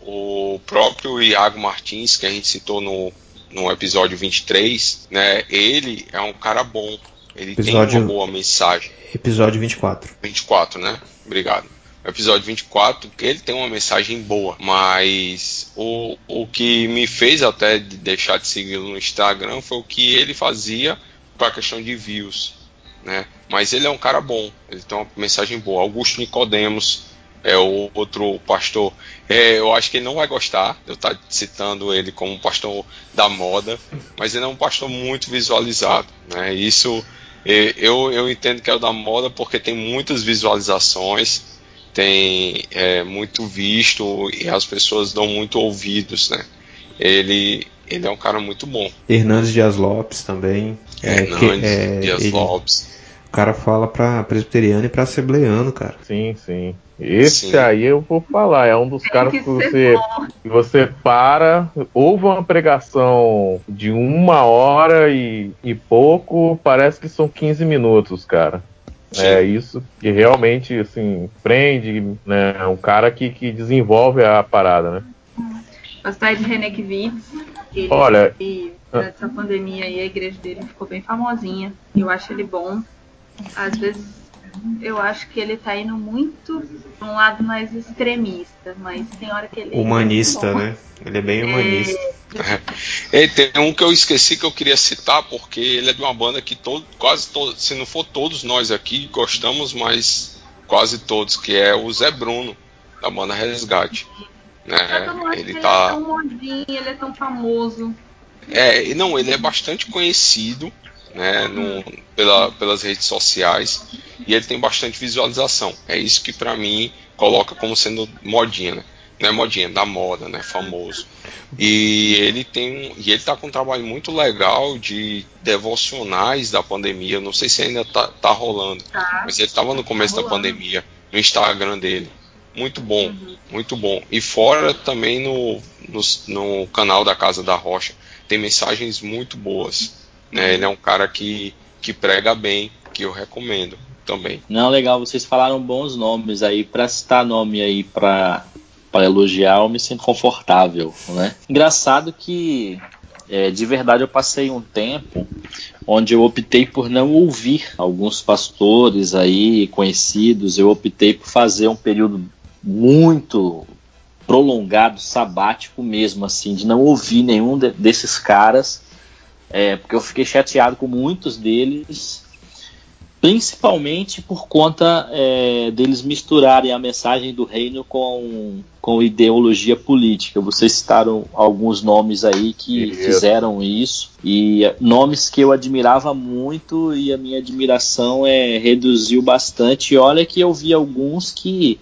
o próprio Iago Martins, que a gente citou no, no episódio 23, né? Ele é um cara bom. Ele Episódio- tem uma boa mensagem. Episódio 24. 24, né? Obrigado. Episódio 24, que ele tem uma mensagem boa, mas o, o que me fez até de deixar de segui-lo no Instagram foi o que ele fazia para a questão de views, né? Mas ele é um cara bom, ele tem uma mensagem boa. Augusto Nicodemos é o outro pastor. É, eu acho que ele não vai gostar de eu estar citando ele como pastor da moda, mas ele é um pastor muito visualizado, né? Isso Eu, eu entendo que é o da moda porque tem muitas visualizações, tem é, muito visto e as pessoas dão muito ouvidos, né? Ele, ele é um cara muito bom. Hernandes Dias Lopes também. É, Hernandes, é, Dias ele- Lopes. O cara fala pra presbiteriano e pra assembleiano, cara. Sim, sim. Esse Sim. aí eu vou falar, é um dos Tem caras que que você, que você para, ouve uma pregação de uma hora e, e pouco, parece que são 15 minutos, cara. Sim. É isso que realmente, assim, prende, né? É um cara que, que desenvolve a parada, né? Pastor de René Kivitz, Olha- e durante essa pandemia aí a igreja dele ficou bem famosinha. Eu acho ele bom. Às vezes eu acho que ele tá indo muito pra um lado mais extremista, mas tem hora que ele Humanista, é muito bom. né? Ele é bem humanista. E tem um que eu esqueci que eu queria citar, porque ele é de uma banda que todo, quase todos, se não for todos nós aqui, gostamos, mas quase todos, que é o Zé Bruno, da banda Resgate. Mas eu não Né? acho Ele que tá. ele é tão modinho, ele é tão famoso. É, e não, ele é bastante conhecido né, no- pela- pelas redes sociais e ele tem bastante visualização. É isso que pra mim coloca como sendo modinha, né? Não é modinha, da moda, né? Famoso. E ele tem e ele tá com um trabalho muito legal de devocionais da pandemia. Eu Não sei se ainda tá, tá rolando, Tá? mas ele tava no começo Tá da pandemia no Instagram dele. Muito bom, Uhum. muito bom. E fora também no, no, no canal da Casa da Rocha tem mensagens muito boas. Né? Ele é um cara que, que prega bem, que eu recomendo também. Não, legal, vocês falaram bons nomes aí. Pra citar nome aí pra elogiar, eu me sinto confortável, né? Engraçado que, é, de verdade, eu passei um tempo onde eu optei por não ouvir alguns pastores aí conhecidos. Eu optei por fazer um período muito prolongado, sabático mesmo, assim, de não ouvir nenhum de- desses caras, é, porque eu fiquei chateado com muitos deles principalmente por conta é, deles misturarem a mensagem do reino com, com ideologia política. Vocês citaram alguns nomes aí que Isso. fizeram isso, e nomes que eu admirava muito, e a minha admiração é, reduziu bastante. E olha que eu vi alguns que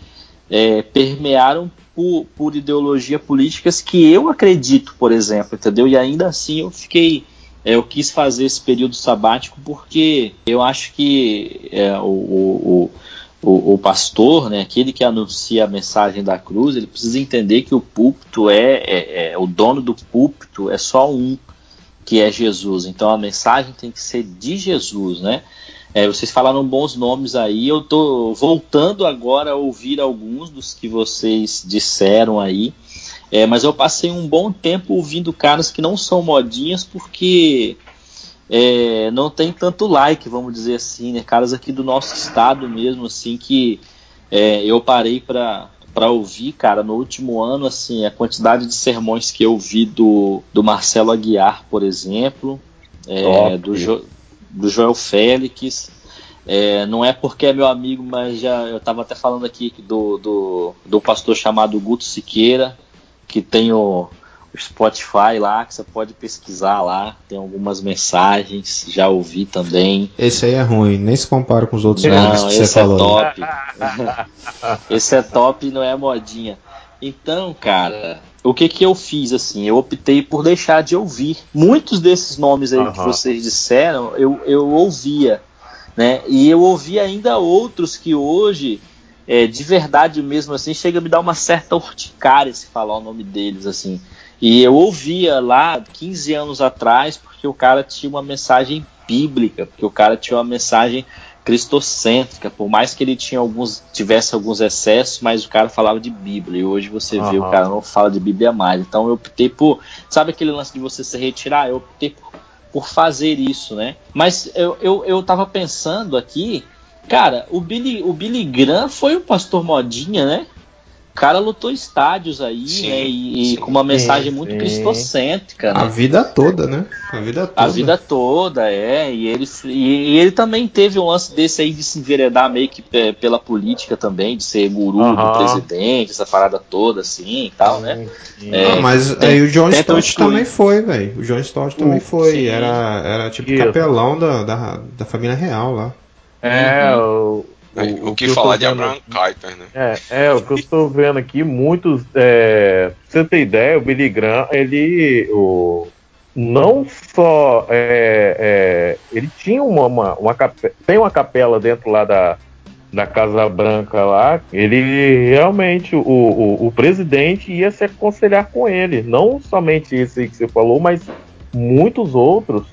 é, permearam por, por ideologia políticas que eu acredito, por exemplo, entendeu? E ainda assim eu fiquei eu quis fazer esse período sabático porque eu acho que é, o, o, o, o pastor, né, aquele que anuncia a mensagem da cruz, ele precisa entender que o púlpito é, é, é- o dono do púlpito é só um, que é Jesus. Então a mensagem tem que ser de Jesus, né? É, vocês falaram bons nomes aí. Eu tô voltando agora a ouvir alguns dos que vocês disseram aí. É, mas eu passei um bom tempo ouvindo caras que não são modinhas porque é, não tem tanto like, vamos dizer assim, né? Caras aqui do nosso estado mesmo, assim, que é, eu parei pra, pra ouvir, cara, no último ano, assim, a quantidade de sermões que eu vi do, do Marcelo Aguiar, por exemplo, é, do, Jo- do Joel Félix. É, não é porque é meu amigo, mas já eu estava até falando aqui do, do, do pastor chamado Guto Siqueira, que tem o, o Spotify lá, que você pode pesquisar lá, tem algumas mensagens, já ouvi também. Esse aí é ruim, nem se compara com os outros nomes que você esse é falou. top. esse é top e não é modinha. Então, cara, o que que eu fiz assim? Eu optei por deixar de ouvir. Muitos desses nomes aí que Aham. vocês disseram, eu, eu ouvia, né? E eu ouvi ainda outros que hoje, é, de verdade mesmo assim, chega a me dar uma certa urticária se falar o nome deles assim. E eu ouvia lá 15 anos atrás porque o cara tinha uma mensagem bíblica, porque o cara tinha uma mensagem cristocêntrica, por mais que ele tinha alguns tivesse alguns excessos, mas o cara falava de Bíblia. E hoje você vê Aham. o cara não fala de Bíblia mais. Então eu optei por, sabe aquele lance de você se retirar? Eu optei por, por fazer isso, né? Mas eu, eu, eu tava pensando aqui, cara, o Billy, o Billy Graham foi um pastor modinha, né? cara lutou estádios aí, Sim, né? E, e sim. com uma mensagem Sim, muito cristocêntrica, A né? vida toda, né? A vida toda. A vida toda, é. E ele, e, e ele também teve um lance desse aí de se enveredar meio que pe- pela política também, de ser guru do presidente, essa parada toda assim e tal, né? É, Ah, mas tem- aí o John Stott também foi, velho. O John Stott também Uh, foi. Era, era tipo capelão da, da, da família real lá. É, o, Aí, o, o, que tô falar de vendo Abraham Kuyper, né? É, é, o que eu estou vendo aqui, muitos. É, pra você ter ideia, o Billy Graham, ele. O, não só. é, é, ele tinha uma, uma, uma cape- tem uma capela dentro lá da, da Casa Branca lá. Ele realmente, o, o, o presidente ia se aconselhar com ele. Não somente esse aí que você falou, mas muitos outros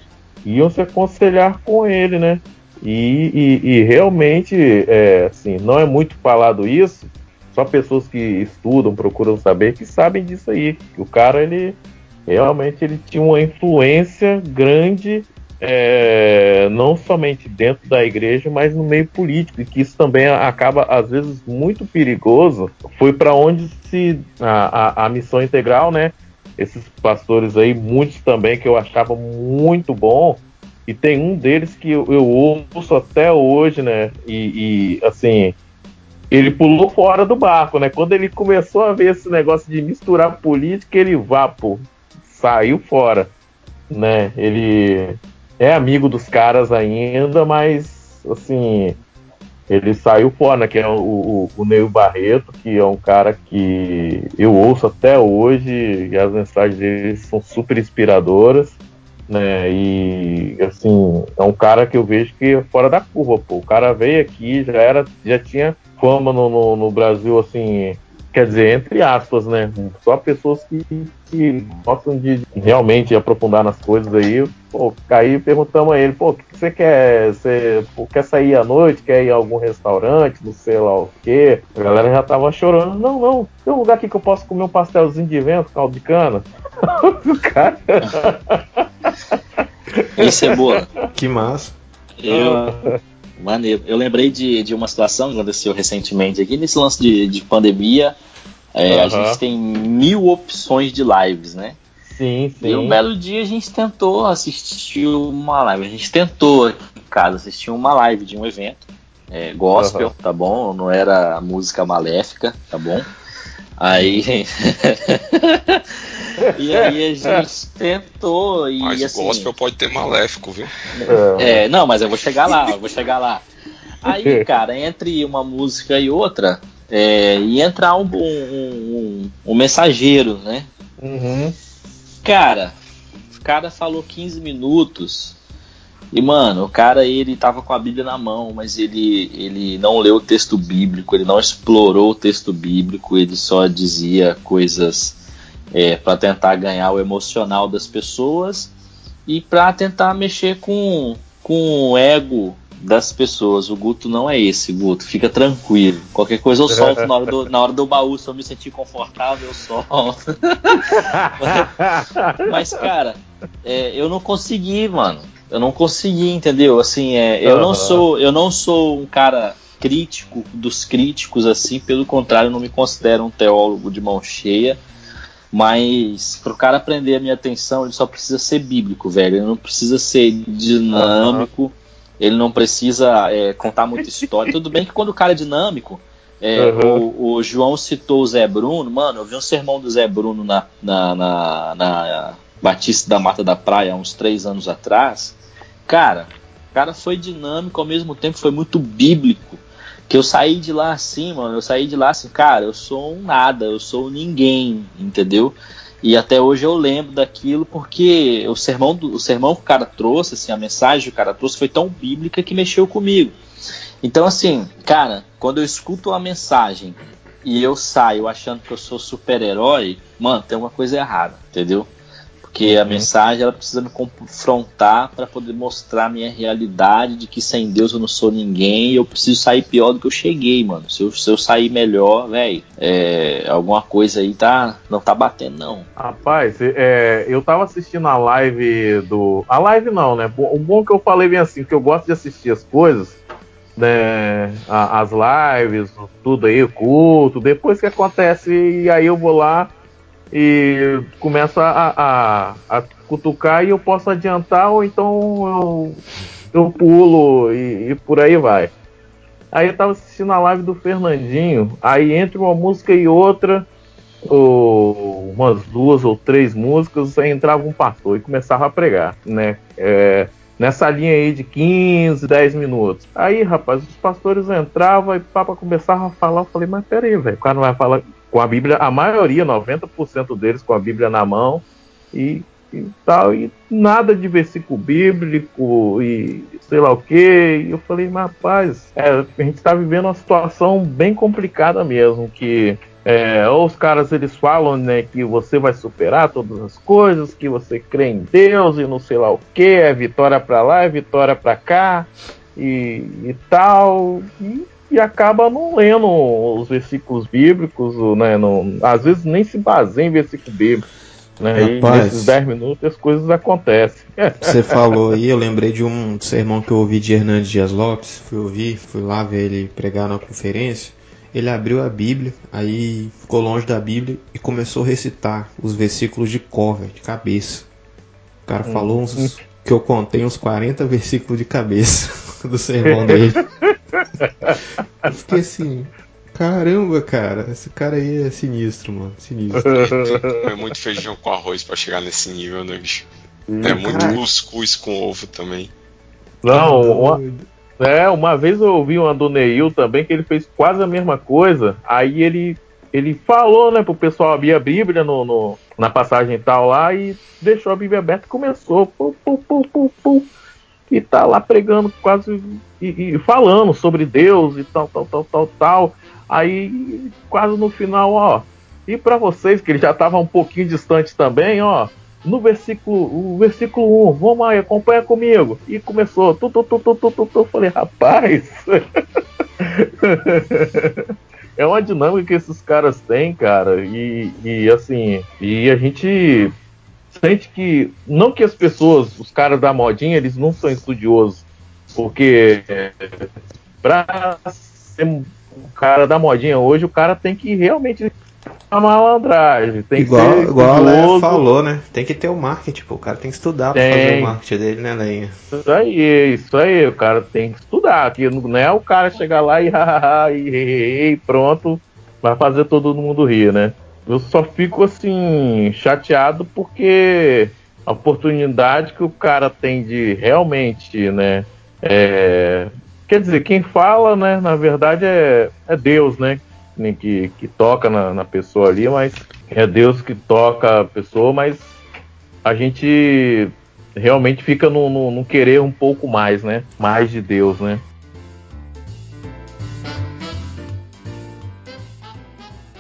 iam se aconselhar com ele, né? E, e- e realmente, é, assim, não é muito falado isso. Só pessoas que estudam, procuram saber, que sabem disso aí. O cara, ele realmente ele tinha uma influência grande, é, não somente dentro da igreja, mas no meio político. E que isso também acaba, às vezes, muito perigoso. Foi para onde se a, a, a missão integral, né? Esses pastores aí, muitos também que eu achava muito bom, e tem um deles que eu, eu ouço até hoje, né? E, e, assim, ele pulou fora do barco, né? Quando ele começou a ver esse negócio de misturar política, ele vapo, saiu fora, né? Ele é amigo dos caras ainda, mas assim, ele saiu fora, né? Que é o, o, o Neil Barreto, que é um cara que eu ouço até hoje, e as mensagens dele são super inspiradoras né? E assim, é um cara que eu vejo que é fora da curva, pô. O cara veio aqui, já era, já tinha fama no, no, no Brasil, assim, quer dizer, entre aspas, né? Só pessoas que, que gostam de realmente aprofundar nas coisas aí. Pô, aí perguntamos a ele, pô, o que você quer? Você pô, quer sair à noite? Quer ir a algum restaurante? Não sei lá o quê? A galera já tava chorando. Não, não, tem um lugar aqui que eu posso comer um pastelzinho de vento, caldo de cana. o cara. E cebola. Que massa. Eu, maneiro. Eu lembrei de, de uma situação que aconteceu recentemente aqui, nesse lance de, de pandemia. é, A Aham. gente tem mil opções de lives, né? Sim, sim. E um belo dia a gente tentou assistir uma live. A gente tentou em casa assistir uma live de um evento. É, gospel, Aham. tá bom? Não era música maléfica, tá bom? Aí. e aí a gente tentou e Mas assim. gospel pode ter maléfico, viu? É. É, não, mas eu vou chegar lá, eu vou chegar lá. Aí, cara, entre uma música e outra, é, ia entrar um, um, um, um mensageiro, né? Uhum. Cara, o cara falou 15 minutos. E, mano, o cara ele tava com a Bíblia na mão, mas ele, ele não leu o texto bíblico, ele não explorou o texto bíblico, ele só dizia coisas é, para tentar ganhar o emocional das pessoas e para tentar mexer com, com o ego das pessoas. O Guto não é esse, Guto, fica tranquilo. Qualquer coisa eu solto na hora do, na hora do baú, se eu me sentir confortável, eu solto. Mas, cara, é, eu não consegui, mano. Eu não consegui, entendeu? Assim, é, eu não Aham. sou, eu não sou um cara crítico dos críticos, assim, pelo contrário, eu não me considero um teólogo de mão cheia. Mas pro cara prender a minha atenção, ele só precisa ser bíblico, velho. Ele não precisa ser dinâmico, ele não precisa é, contar muita história. Tudo bem que quando o cara é dinâmico, é, Uhum. o, o João citou o Zé Bruno, mano, eu vi um sermão do Zé Bruno na, na, na, na Batista da Mata da Praia uns três anos atrás. Cara, o cara foi dinâmico, ao mesmo tempo foi muito bíblico. Que eu saí de lá assim, mano, eu saí de lá assim, cara, eu sou um nada, eu sou ninguém, entendeu? E até hoje eu lembro daquilo porque o sermão, do, o sermão que o cara trouxe, assim, a mensagem que o cara trouxe foi tão bíblica que mexeu comigo. Então, assim, cara, quando eu escuto uma mensagem e eu saio achando que eu sou super-herói, mano, tem uma coisa errada, entendeu? Porque a Uhum. mensagem ela precisa me confrontar para poder mostrar a minha realidade de que sem Deus eu não sou ninguém e eu preciso sair pior do que eu cheguei, mano. Se eu, se eu sair melhor, velho, é, alguma coisa aí tá, não tá batendo, não. Rapaz, é, eu tava assistindo a live do. A live não, né? O bom que eu falei bem assim, que eu gosto de assistir as coisas né, as lives, tudo aí, o culto, depois que acontece, e aí eu vou lá e começo a, a, a cutucar e eu posso adiantar, ou então eu, eu pulo e, e por aí vai. Aí eu tava assistindo a live do Fernandinho, aí entre uma música e outra, ou umas duas ou três músicas, aí entrava um pastor e começava a pregar, né? É, nessa linha aí de 15, 10 minutos. Aí, rapaz, os pastores entravam e o Papa começava a falar. Eu falei, mas peraí, velho, o cara não vai falar com a Bíblia, a maioria, 90% deles com a Bíblia na mão e, e tal, e nada de versículo bíblico e sei lá o que. E eu falei, mas rapaz, é, a gente está vivendo uma situação bem complicada mesmo, que é, os caras eles falam né, que você vai superar todas as coisas, que você crê em Deus e não sei lá o que, é vitória para lá, é vitória para cá e, e tal, e, e acaba não lendo os versículos bíblicos, né, não, às vezes nem se baseia em versículo bíblico. Né, e Rapaz. nesses 10 minutos as coisas acontecem. Você falou aí, eu lembrei de um sermão que eu ouvi de Hernandes Dias Lopes. Fui ouvir, fui lá ver ele pregar na conferência. Ele abriu a Bíblia, aí ficou longe da Bíblia e começou a recitar os versículos de cor, de cabeça. O cara falou uns, que eu contei uns 40 versículos de cabeça do sermão dele. Eu fiquei assim, caramba, cara, esse cara aí é sinistro, mano, sinistro. É muito feijão com arroz pra chegar nesse nível, né, bicho? É muito Caralho. cuscuz com ovo também. Não, uma, Doido. É, uma vez eu ouvi uma do Neil também que ele fez quase a mesma coisa. Aí ele, ele falou, né, pro pessoal abrir a Bíblia no, no- na passagem tal lá e deixou a Bíblia aberta e começou. Pum, pum, pum, pum, pum, e tá lá pregando quase e, e falando sobre Deus e tal, tal, tal, tal, tal. Aí quase no final, ó. E para vocês que ele já tava um pouquinho distante também, ó no versículo, o versículo 1, vamos aí, acompanha comigo. E começou, tu, tu, tu, tu, tu, tu, tu. Falei, rapaz, é uma dinâmica que esses caras têm, cara, e, e assim, e a gente sente que, não que as pessoas, os caras da modinha, eles não são estudiosos, porque é, pra ser um cara da modinha hoje, o cara tem que realmente a malandragem, tem igual, que ser igual a Leia falou, né? Tem que ter o marketing, pô. O cara tem que estudar pra Tem. fazer o marketing dele, né, Leia? Isso aí, isso aí, o cara tem que estudar, que não é o cara chegar lá e, e, e, e pronto, vai fazer todo mundo rir, né? Eu só fico assim, chateado porque a oportunidade que o cara tem de realmente, né? é, quer dizer, quem fala, né, na verdade é, é Deus, né? Que, que toca na, na pessoa ali, mas é Deus que toca a pessoa, mas a gente realmente fica no, no, no querer um pouco mais, né? Mais de Deus, né?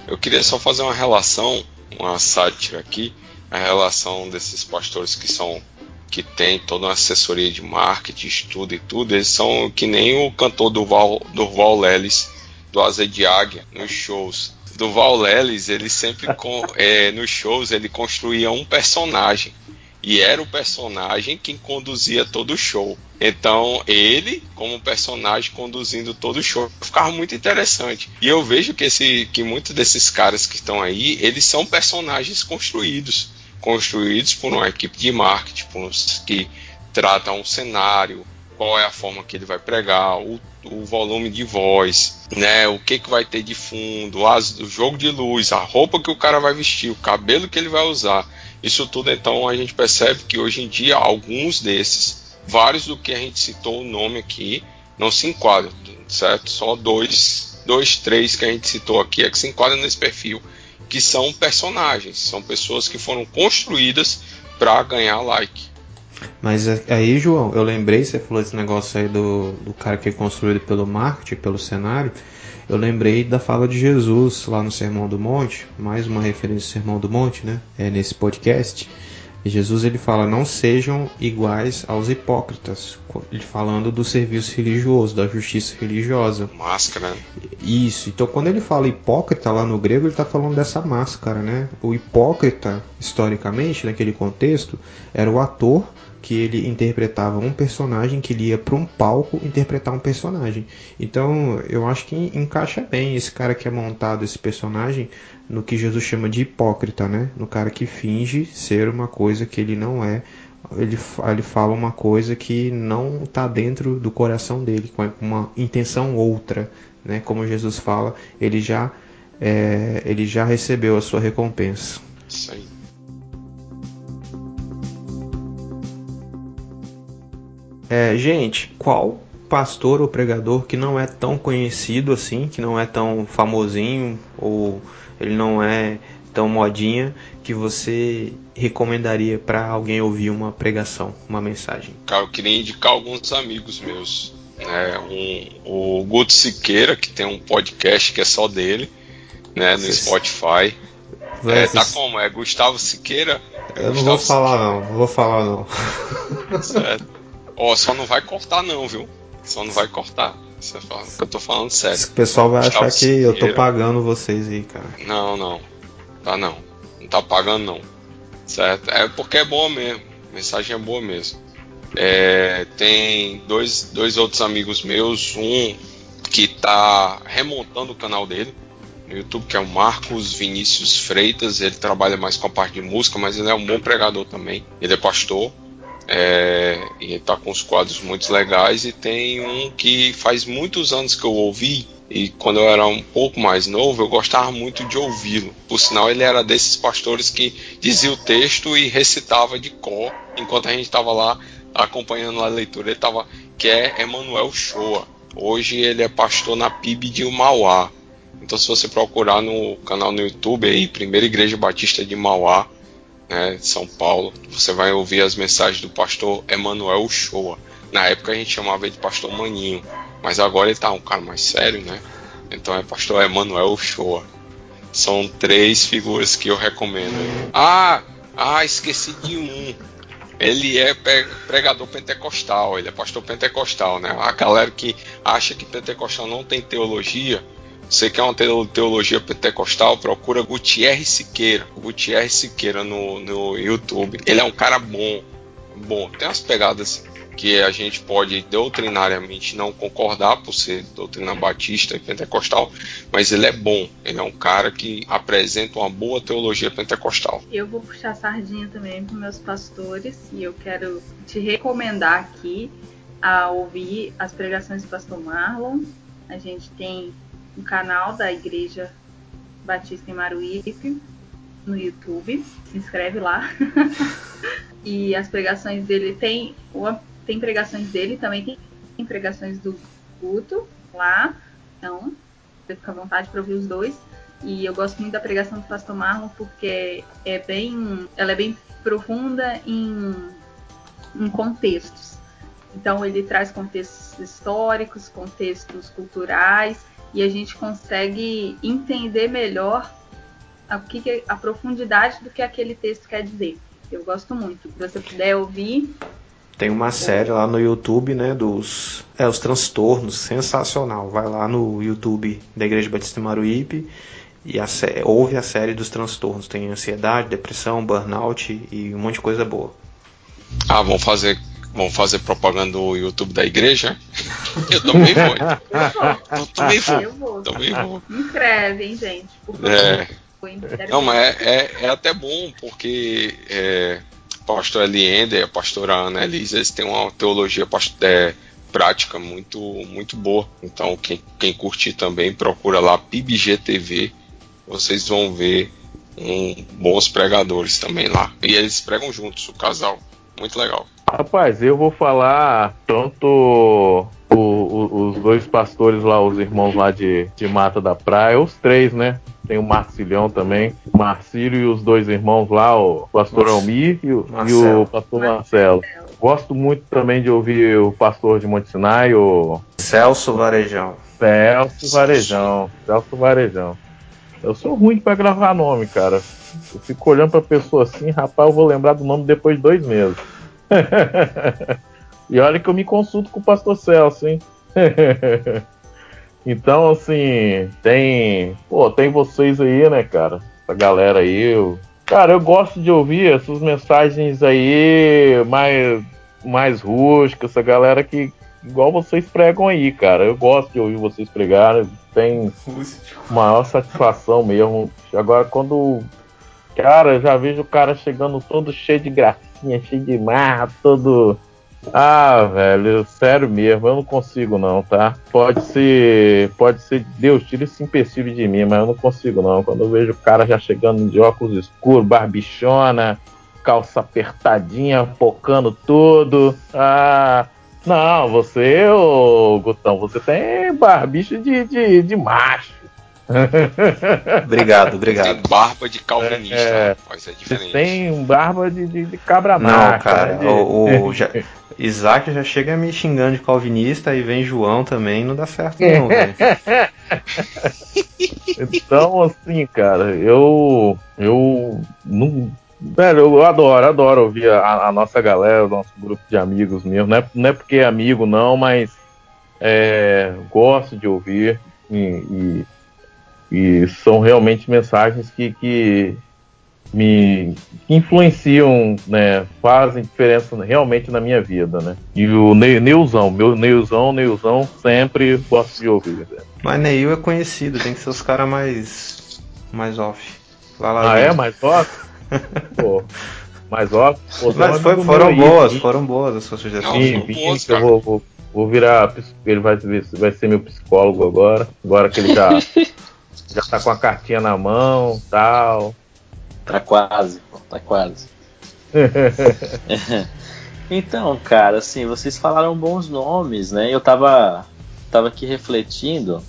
Eu queria só fazer uma relação, uma sátira aqui, a relação desses pastores que são que tem toda uma assessoria de marketing, estudo e tudo, eles são que nem o cantor Durval, Durval Lelis do Asa de Águia nos shows. Durval Lelis, ele sempre com, é, nos shows ele construía um personagem e era o personagem quem conduzia todo o show. Então, ele, como personagem conduzindo todo o show, ficava muito interessante. E eu vejo que, esse, que muitos desses caras que estão aí, eles são personagens construídos. Construídos por uma equipe de marketing, uns que tratam um cenário, qual é a forma que ele vai pregar, o, o volume de voz, né, o que, que vai ter de fundo, as, o jogo de luz, a roupa que o cara vai vestir, o cabelo que ele vai usar. Isso tudo, então, a gente percebe que hoje em dia alguns desses, vários do que a gente citou o nome aqui, não se enquadram, certo? Só dois, dois, três que a gente citou aqui é que se enquadram nesse perfil, que são personagens, são pessoas que foram construídas para ganhar like. Mas aí, João, eu lembrei, você falou esse negócio aí do, do cara que é construído pelo marketing, pelo cenário. Eu lembrei da fala de Jesus lá no Sermão do Monte, mais uma referência ao Sermão do Monte, né? É nesse podcast. Jesus ele fala: não sejam iguais aos hipócritas, ele falando do serviço religioso, da justiça religiosa. Máscara? Isso. Então, quando ele fala hipócrita lá no grego, ele está falando dessa máscara, né? O hipócrita, historicamente, naquele contexto, era o ator que ele interpretava um personagem que ele ia para um palco interpretar um personagem. Então eu acho que encaixa bem esse cara que é montado esse personagem no que Jesus chama de hipócrita, né? No cara que finge ser uma coisa que ele não é. Ele, ele fala uma coisa que não está dentro do coração dele, com uma intenção outra, né? Como Jesus fala, ele já é, ele já recebeu a sua recompensa. Isso aí. É, gente, qual pastor ou pregador que não é tão conhecido assim, que não é tão famosinho ou ele não é tão modinha que você recomendaria para alguém ouvir uma pregação, uma mensagem? Cara, eu queria indicar alguns amigos meus. Né? Um, o Guto Siqueira, que tem um podcast que é só dele, né? no Spotify. É, tá como? É Gustavo Siqueira? É eu não vou falar Siqueira. não, não vou falar não. Certo. Ó, só não vai cortar não, viu? Só não vai cortar. Você fala, eu tô falando sério. O pessoal vai Gustavo achar que Siqueira. eu tô pagando vocês aí, cara. Não, não. Tá não. Não tá pagando não. Certo? É porque é boa mesmo. A mensagem é boa mesmo. É, tem dois, dois outros amigos meus, um que tá remontando o canal dele no YouTube, que é o Marcos Vinícius Freitas. Ele trabalha mais com a parte de música, mas ele é um bom pregador também. Ele é pastor. É, e está com os quadros muito legais e tem um que faz muitos anos que eu ouvi e quando eu era um pouco mais novo eu gostava muito de ouvi-lo. Por sinal ele era desses pastores que dizia o texto e recitava de cor enquanto a gente estava lá acompanhando a leitura. Ele estava que é Emanuel Shoa. Hoje ele é pastor na PIB de Mauá. Então se você procurar no canal no YouTube aí Primeira Igreja Batista de Mauá né, de São Paulo, você vai ouvir as mensagens do pastor Emanuel Uchoa. Na época a gente chamava ele de pastor Maninho, mas agora ele tá um cara mais sério, né? Então é pastor Emanuel Uchoa. São três figuras que eu recomendo. Ah, ah, esqueci de um. Ele é pregador pentecostal, ele é pastor pentecostal, né? A galera que acha que pentecostal não tem teologia, você quer uma teologia pentecostal? Procura Gutierrez Siqueira. Gutierrez Siqueira no, no YouTube. Ele é um cara bom. Bom, tem umas pegadas que a gente pode doutrinariamente não concordar por ser doutrina batista e pentecostal, mas ele é bom. Ele é um cara que apresenta uma boa teologia pentecostal. Eu vou puxar sardinha também para meus pastores e eu quero te recomendar aqui a ouvir as pregações do pastor Marlon. A gente tem um canal da Igreja Batista em Maruípe no YouTube. Se inscreve lá. e as pregações dele tem, tem pregações dele, também tem, pregações do Guto lá. Então, você fica à vontade para ouvir os dois. E eu gosto muito da pregação do Pastor Marlon porque é bem, ela é bem profunda em, em contextos. Então ele traz contextos históricos, contextos culturais e a gente consegue entender melhor a, que, a profundidade do que aquele texto quer dizer. Eu gosto muito. Se você puder ouvir. Tem uma série lá no YouTube, né, dos é, os transtornos, sensacional. Vai lá no YouTube da Igreja Batista Maruípe e a, ouve a série dos transtornos. Tem ansiedade, depressão, burnout e um monte de coisa boa. Ah, vamos fazer Vão fazer propaganda do YouTube da igreja? Eu também vou. Eu também vou. Eu vou. Também vou. Inscreve, hein, gente? Por favor. É. Não, mas é, é, é, até bom, porque é, pastor Eliender e a pastora Ana Elisa, eles têm uma teologia é, prática muito, muito boa. Então, quem, quem curtir também, procura lá PIBG TV. Vocês vão ver um, bons pregadores também lá. E eles pregam juntos, o casal. Muito legal. Rapaz, eu vou falar tanto o, o, os dois pastores lá, os irmãos lá de, de Mata da Praia, os três, né? Tem o Marcilhão também, o Marcílio e os dois irmãos lá, o pastor Almir e o, e o pastor Marcelo. Gosto muito também de ouvir o pastor de Monte Sinai, o Celso Varejão. Celso Varejão. Celso Varejão. Eu sou ruim para gravar nome, cara. Eu fico olhando pra pessoa assim, rapaz, eu vou lembrar do nome depois de dois meses. e olha que eu me consulto com o pastor Celso, hein? então, assim, tem. Pô, tem vocês aí, né, cara? Essa galera aí, o Cara, eu gosto de ouvir essas mensagens aí mais, mais rústicas, essa galera que, igual vocês pregam aí, cara. Eu gosto de ouvir vocês pregarem, tem maior satisfação mesmo. Agora, quando. Cara, eu já vejo o cara chegando todo cheio de gracinha, cheio de marra, todo. Ah, velho, sério mesmo, eu não consigo não, tá? Pode ser, pode ser, Deus, tira esse empecilho de mim, mas eu não consigo não. Quando eu vejo o cara já chegando de óculos escuros, barbichona, calça apertadinha, focando tudo. Ah, não, você, ô Gutão, você tem barbicho de, de, de macho. Obrigado, obrigado. Tem barba de calvinista, É, rapaz, é Você diferente. tem barba de, de, de cabra Não, macho. cara, né? De- o, o já- Isaac já chega me xingando de calvinista e vem João também, não dá certo não, velho. Então, assim, cara, eu. Eu. Não, velho, eu adoro, adoro ouvir a, a nossa galera, o nosso grupo de amigos mesmo. Não é, não é porque é amigo, não, mas é, gosto de ouvir. E, e- e são realmente mensagens que, que me influenciam, né? Fazem diferença realmente na minha vida, né? E o Ne- Neuzão, meu Neuzão, Neuzão, sempre gosto de ouvir. velho. Mas Neil é conhecido, tem que ser os caras mais. mais off. Lá, lá Ah, é? dentro. Pô, mais off? Pô, tem um Mas foi- foram aí, boas, Vini, foram boas as suas sugestões. Vini, boas, eu vou, vou, vou virar. Ele vai, ser- vai ser meu psicólogo agora. Agora que ele já, já tá com a cartinha na mão tal. Tá quase, pô, tá quase. Então, cara, assim, vocês falaram bons nomes, né? Eu tava, tava aqui refletindo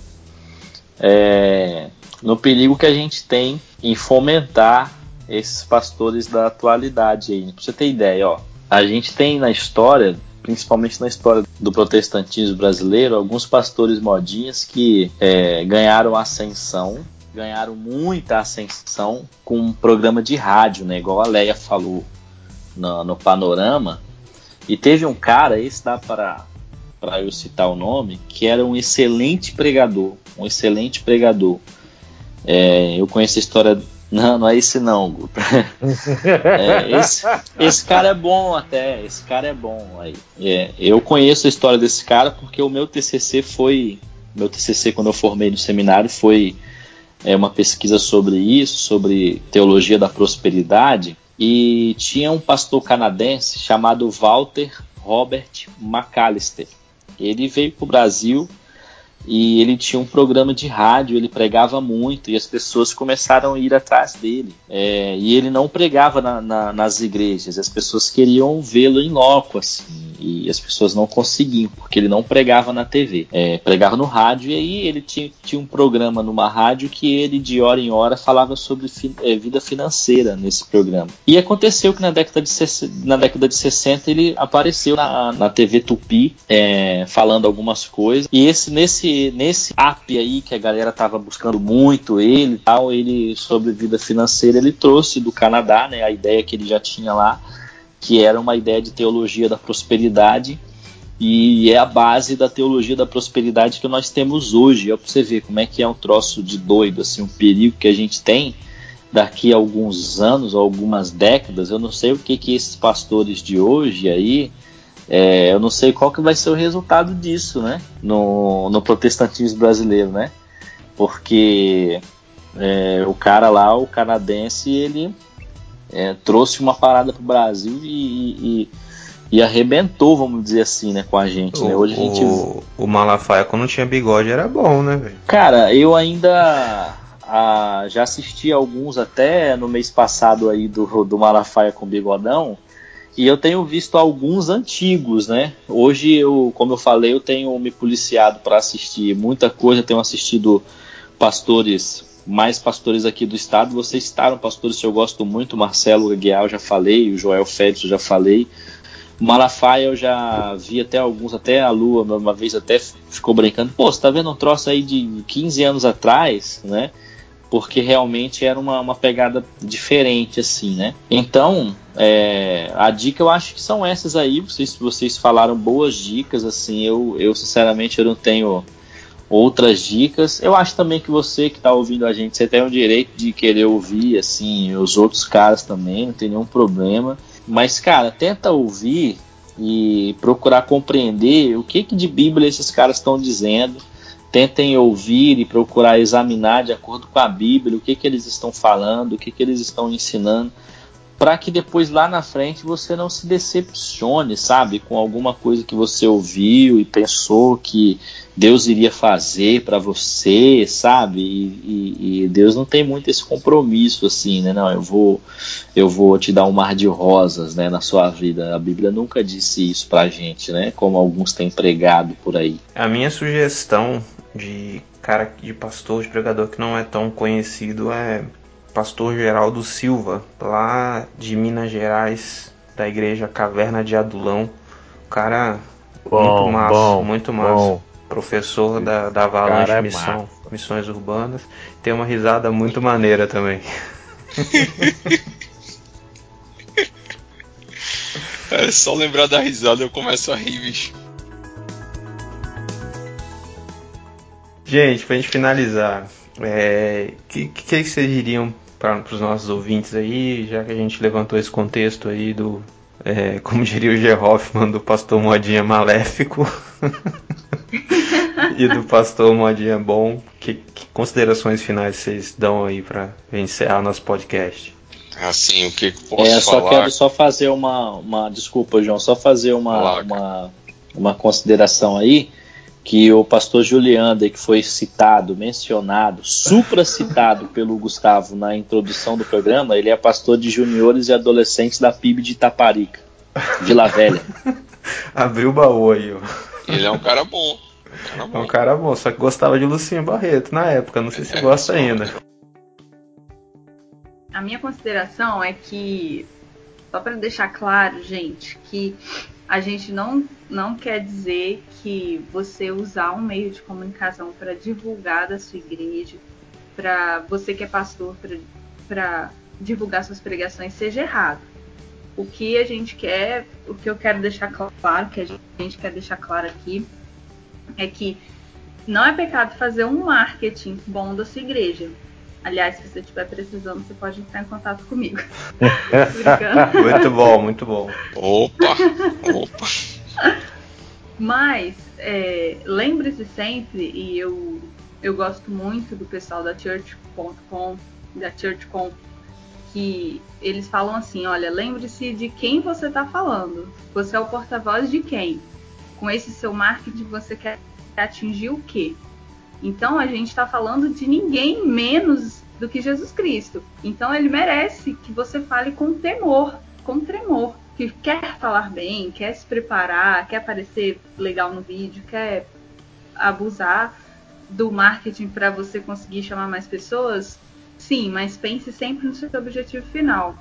é, no perigo que a gente tem em fomentar esses pastores da atualidade aí. Pra você ter ideia, ó, a gente tem na história, principalmente na história do protestantismo brasileiro, alguns pastores modinhas que é, ganharam ascensão, ganharam muita ascensão com um programa de rádio, né? Igual a Leia falou no, no panorama. E teve um cara, esse dá para para eu citar o nome, que era um excelente pregador, um excelente pregador. É, eu conheço a história. Não, não é esse não, Guto. É, esse, esse cara é bom até, esse cara é bom aí. É, eu conheço a história desse cara porque o meu TCC foi, meu TCC quando eu formei no seminário foi é, uma pesquisa sobre isso, sobre teologia da prosperidade e tinha um pastor canadense chamado Walter Robert McAllister. Ele veio para o Brasil e ele tinha um programa de rádio, ele pregava muito e as pessoas começaram a ir atrás dele. É, e ele não pregava na- na- nas igrejas, as pessoas queriam vê-lo em loco, assim, e as pessoas não conseguiam, porque ele não pregava na TV, é, pregava no rádio, e aí ele tinha, tinha um programa numa rádio que ele, de hora em hora, falava sobre fi- é, vida financeira nesse programa. E aconteceu que na década de, na década de 60 ele apareceu na, na TV Tupi, é, falando algumas coisas, e esse nesse, nesse app aí que a galera tava buscando muito ele tal, ele sobre vida financeira, ele trouxe do Canadá, né, a ideia que ele já tinha lá, que era uma ideia de teologia da prosperidade e é a base da teologia da prosperidade que nós temos hoje. É para você ver como é que é um troço de doido, assim, um perigo que a gente tem daqui a alguns anos, algumas décadas. Eu não sei o que que esses pastores de hoje aí, é, eu não sei qual que vai ser o resultado disso, né, no, no protestantismo brasileiro, né? Porque é, o cara lá, o canadense, ele é, trouxe uma parada pro Brasil e, e, e arrebentou, vamos dizer assim, né, com a gente. né? O, Hoje a gente o, o Malafaia, quando tinha bigode, era bom, né, velho? Cara, eu ainda ah, já assisti alguns até no mês passado aí do, do Malafaia com Bigodão. E eu tenho visto alguns antigos, né? Hoje, eu, como eu falei, eu tenho me policiado para assistir muita coisa. Tenho assistido pastores, mais pastores aqui do estado. Vocês citaram pastores que eu gosto muito. Marcelo Aguiar, eu já falei. O Joel Félix, eu já falei. Malafaia eu já vi até alguns, até a Lua uma vez até ficou brincando. Pô, você tá vendo um troço aí de 15 anos atrás, né? Porque realmente era uma, uma pegada diferente, assim, né? Então, é, a dica eu acho que são essas aí. Vocês, vocês falaram boas dicas, assim. Eu, eu sinceramente, eu não tenho outras dicas. Eu acho também que você que está ouvindo a gente, você tem o direito de querer ouvir assim os outros caras também, não tem nenhum problema. Mas cara, tenta ouvir e procurar compreender o que, que de Bíblia esses caras estão dizendo. Tentem ouvir e procurar examinar de acordo com a Bíblia o que, que eles estão falando, o que, que eles estão ensinando para que depois lá na frente você não se decepcione, sabe, com alguma coisa que você ouviu e pensou que Deus iria fazer para você, sabe? E, e, e, Deus não tem muito esse compromisso assim, né? Não, eu vou, eu vou te dar um mar de rosas, né, na sua vida. A Bíblia nunca disse isso para gente, né? Como alguns têm pregado por aí. A minha sugestão de cara, de pastor, de pregador que não é tão conhecido é pastor Geraldo Silva, lá de Minas Gerais, da igreja Caverna de Adulão. O cara bom, muito massa, bom, muito massa. Bom. Professor da, da Avalanche é Missão, Missões Urbanas. Tem uma risada muito maneira também. é só lembrar da risada eu começo a rir, bicho. Gente, pra gente finalizar, o é, que, que, que vocês diriam para os nossos ouvintes aí, já que a gente levantou esse contexto aí do, é, como diria o G. Hoffman, do pastor modinha maléfico e do pastor modinha bom, que, que considerações finais vocês dão aí para encerrar nosso podcast? Assim, o que posso é, só falar? quero só fazer uma, uma desculpa, João, só fazer uma, uma, uma consideração aí que o pastor Juliander, que foi citado, mencionado, supracitado pelo Gustavo na introdução do programa, ele é pastor de juniores e adolescentes da PIB de Itaparica, Vila Velha. Abriu o baú aí, ó. Ele é um cara bom. Um cara bom. É um cara bom, só que gostava de Lucinha Barreto na época, não sei se é, gosta ainda. A minha consideração é que, só para deixar claro, gente, que a gente não, não quer dizer que você usar um meio de comunicação para divulgar da sua igreja, para você que é pastor, para divulgar suas pregações, seja errado. O que a gente quer, o que eu quero deixar claro, que a gente quer deixar claro aqui, é que não é pecado fazer um marketing bom da sua igreja. Aliás, se você estiver precisando, você pode entrar em contato comigo. muito bom, muito bom. Opa! Opa! Mas é, lembre-se sempre, e eu, eu gosto muito do pessoal da Church.com, da ChurchCom, que eles falam assim, olha, lembre-se de quem você está falando. Você é o porta-voz de quem? Com esse seu marketing você quer atingir o quê? Então a gente está falando de ninguém menos do que Jesus Cristo. Então ele merece que você fale com temor, com tremor, que quer falar bem, quer se preparar, quer parecer legal no vídeo, quer abusar do marketing para você conseguir chamar mais pessoas. Sim, mas pense sempre no seu objetivo final.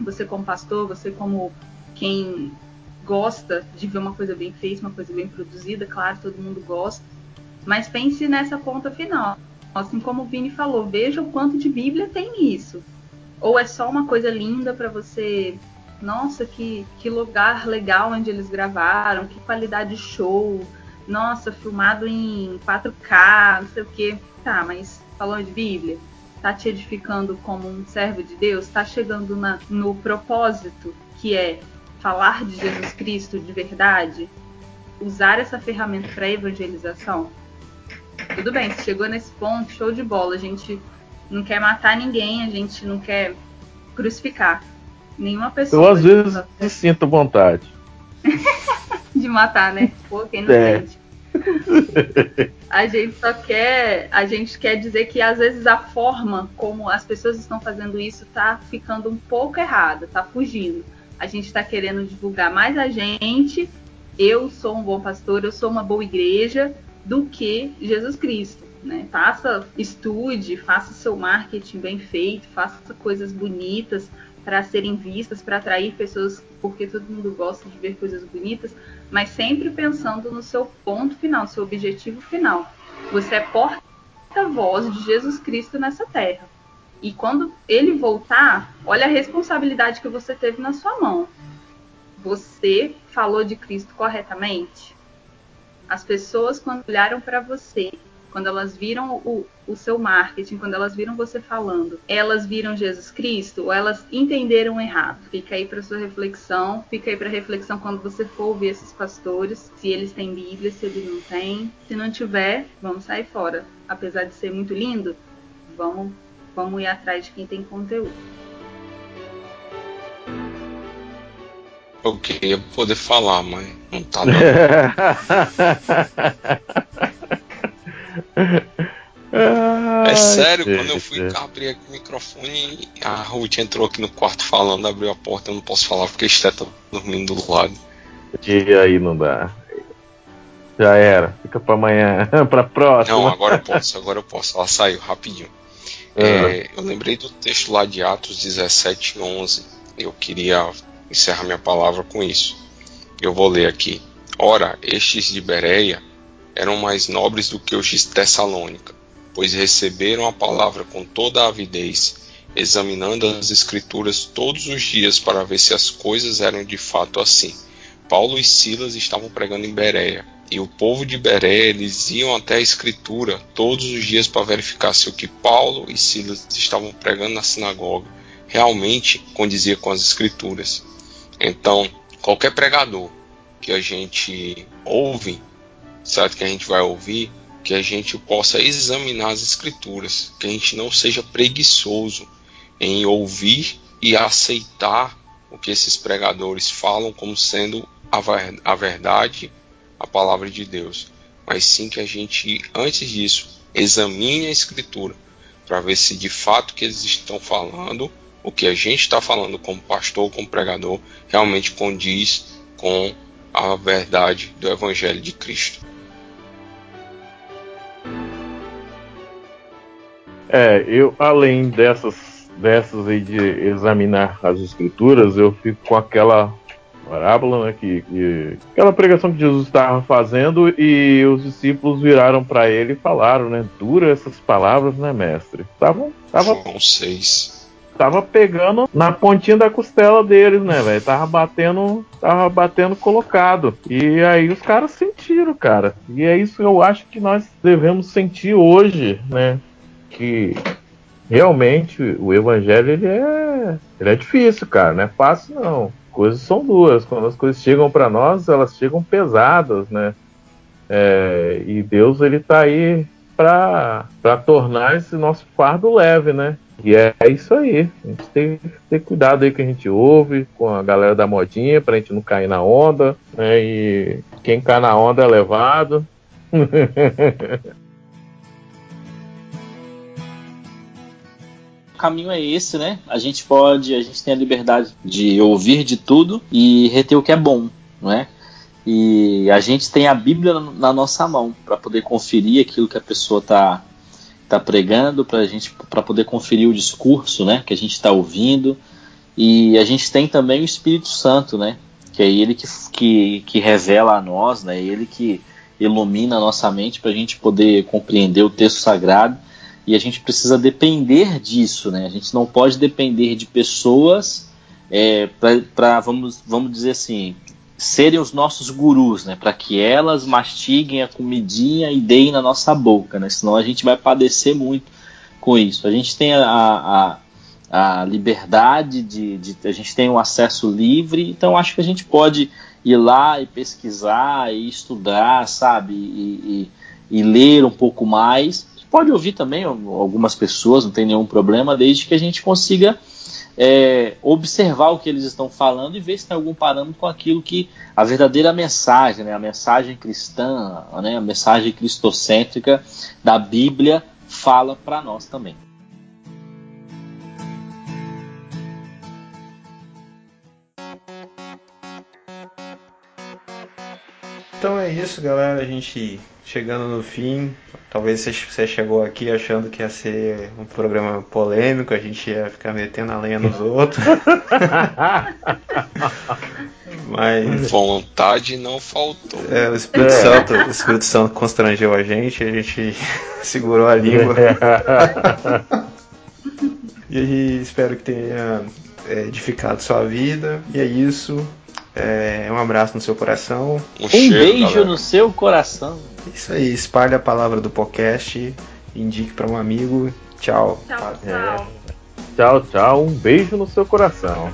Você como pastor, você como quem gosta de ver uma coisa bem feita, uma coisa bem produzida, claro, todo mundo gosta mas pense nessa ponta final. Assim como o Vini falou, veja o quanto de Bíblia tem nisso. Ou é só uma coisa linda para você. Nossa, que, que lugar legal onde eles gravaram, que qualidade show. Nossa, filmado em 4K, não sei o que. Tá, mas falou de Bíblia? Tá te edificando como um servo de Deus? Tá chegando na, no propósito que é falar de Jesus Cristo de verdade? Usar essa ferramenta para evangelização? Tudo bem, se chegou nesse ponto, show de bola. A gente não quer matar ninguém, a gente não quer crucificar nenhuma pessoa. Eu às vezes eu sinto vontade. de matar, né? Pô, quem não é. sente? a gente só quer, a gente quer dizer que às vezes a forma como as pessoas estão fazendo isso tá ficando um pouco errada, tá fugindo. A gente está querendo divulgar mais a gente. Eu sou um bom pastor, eu sou uma boa igreja, do que Jesus Cristo. Né? Faça, estude, faça seu marketing bem feito, faça coisas bonitas para serem vistas, para atrair pessoas, porque todo mundo gosta de ver coisas bonitas, mas sempre pensando no seu ponto final, seu objetivo final. Você é porta-voz de Jesus Cristo nessa terra. E quando ele voltar, olha a responsabilidade que você teve na sua mão. Você falou de Cristo corretamente? As pessoas, quando olharam para você, quando elas viram o, o seu marketing, quando elas viram você falando, elas viram Jesus Cristo ou elas entenderam errado? Fica aí para sua reflexão, fica aí para reflexão quando você for ouvir esses pastores, se eles têm Bíblia, se eles não têm. Se não tiver, vamos sair fora. Apesar de ser muito lindo, vamos, vamos ir atrás de quem tem conteúdo. Eu queria poder falar, mas não tá dando. É sério, quando eu fui abrir aqui o microfone, a Ruth entrou aqui no quarto falando, abriu a porta, eu não posso falar porque a Esté tá dormindo do lado. E aí não dá. Já era, fica pra amanhã, pra próxima. Não, agora eu posso, agora eu posso. Ela saiu rapidinho. É, eu lembrei do texto lá de Atos 17, 11. Eu queria encerrar minha palavra com isso. Eu vou ler aqui. Ora, estes de Bereia eram mais nobres do que os de Tessalônica, pois receberam a palavra com toda a avidez, examinando as Escrituras todos os dias para ver se as coisas eram de fato assim. Paulo e Silas estavam pregando em Bereia, e o povo de Bereia eles iam até a Escritura todos os dias para verificar se o que Paulo e Silas estavam pregando na sinagoga realmente condizia com as Escrituras. Então, qualquer pregador que a gente ouve certo? Que a gente vai ouvir, que a gente possa examinar as escrituras, que a gente não seja preguiçoso em ouvir e aceitar o que esses pregadores falam como sendo a, a verdade, a palavra de Deus, mas sim que a gente, antes disso, examine a escritura para ver se de fato o que eles estão falando, o que a gente está falando como pastor, como pregador, realmente condiz com a verdade do Evangelho de Cristo. É, eu além dessas dessas aí de examinar as escrituras, eu fico com aquela parábola, né, que, que, aquela pregação que Jesus estava fazendo e os discípulos viraram para ele e falaram, né, dura essas palavras, né, mestre? Estavam tava, João 6. Tava pegando na pontinha da costela deles, né, velho? Tava batendo, tava batendo colocado. E aí os caras sentiram, cara. E é isso que eu acho que nós devemos sentir hoje, né? que realmente o evangelho ele é, ele é difícil, cara, não é fácil não. Coisas são duras. Quando as coisas chegam para nós, elas chegam pesadas, né? É, e Deus ele tá aí para tornar esse nosso fardo leve, né? E é, é isso aí. A gente tem que ter cuidado aí que a gente ouve com a galera da modinha pra gente não cair na onda, né? E quem cai na onda é levado. caminho é esse, né? A gente pode, a gente tem a liberdade de ouvir de tudo e reter o que é bom, não é? E a gente tem a Bíblia na nossa mão para poder conferir aquilo que a pessoa está tá pregando, para gente para poder conferir o discurso, né? Que a gente está ouvindo. E a gente tem também o Espírito Santo, né? Que é ele que, que, que revela a nós, né? Ele que ilumina a nossa mente para a gente poder compreender o texto sagrado e a gente precisa depender disso, né? A gente não pode depender de pessoas é, para, vamos, vamos dizer assim, serem os nossos gurus, né? Para que elas mastiguem a comidinha e deem na nossa boca, né? Senão a gente vai padecer muito com isso. A gente tem a, a, a liberdade de, de, a gente tem um acesso livre, então acho que a gente pode ir lá e pesquisar e estudar, sabe? e, e, e ler um pouco mais pode ouvir também algumas pessoas, não tem nenhum problema, desde que a gente consiga é, observar o que eles estão falando e ver se tem algum parâmetro com aquilo que a verdadeira mensagem, né, a mensagem cristã, né, a mensagem cristocêntrica da Bíblia fala para nós também. Então é isso, galera. A gente chegando no fim. Talvez você chegou aqui achando que ia ser um programa polêmico, a gente ia ficar metendo a lenha nos outros. Mas. Vontade não faltou. É, o Espírito, é. Santo, o Espírito Santo constrangeu a gente, a gente segurou a língua. e espero que tenha é, edificado sua vida. E é isso. É, um abraço no seu coração. Um, Um cheiro, beijo galera. no seu coração. Isso aí, espalhe a palavra do podcast, indique para um amigo. Tchau. Tchau, É. tchau. Tchau, tchau. Um beijo no seu coração.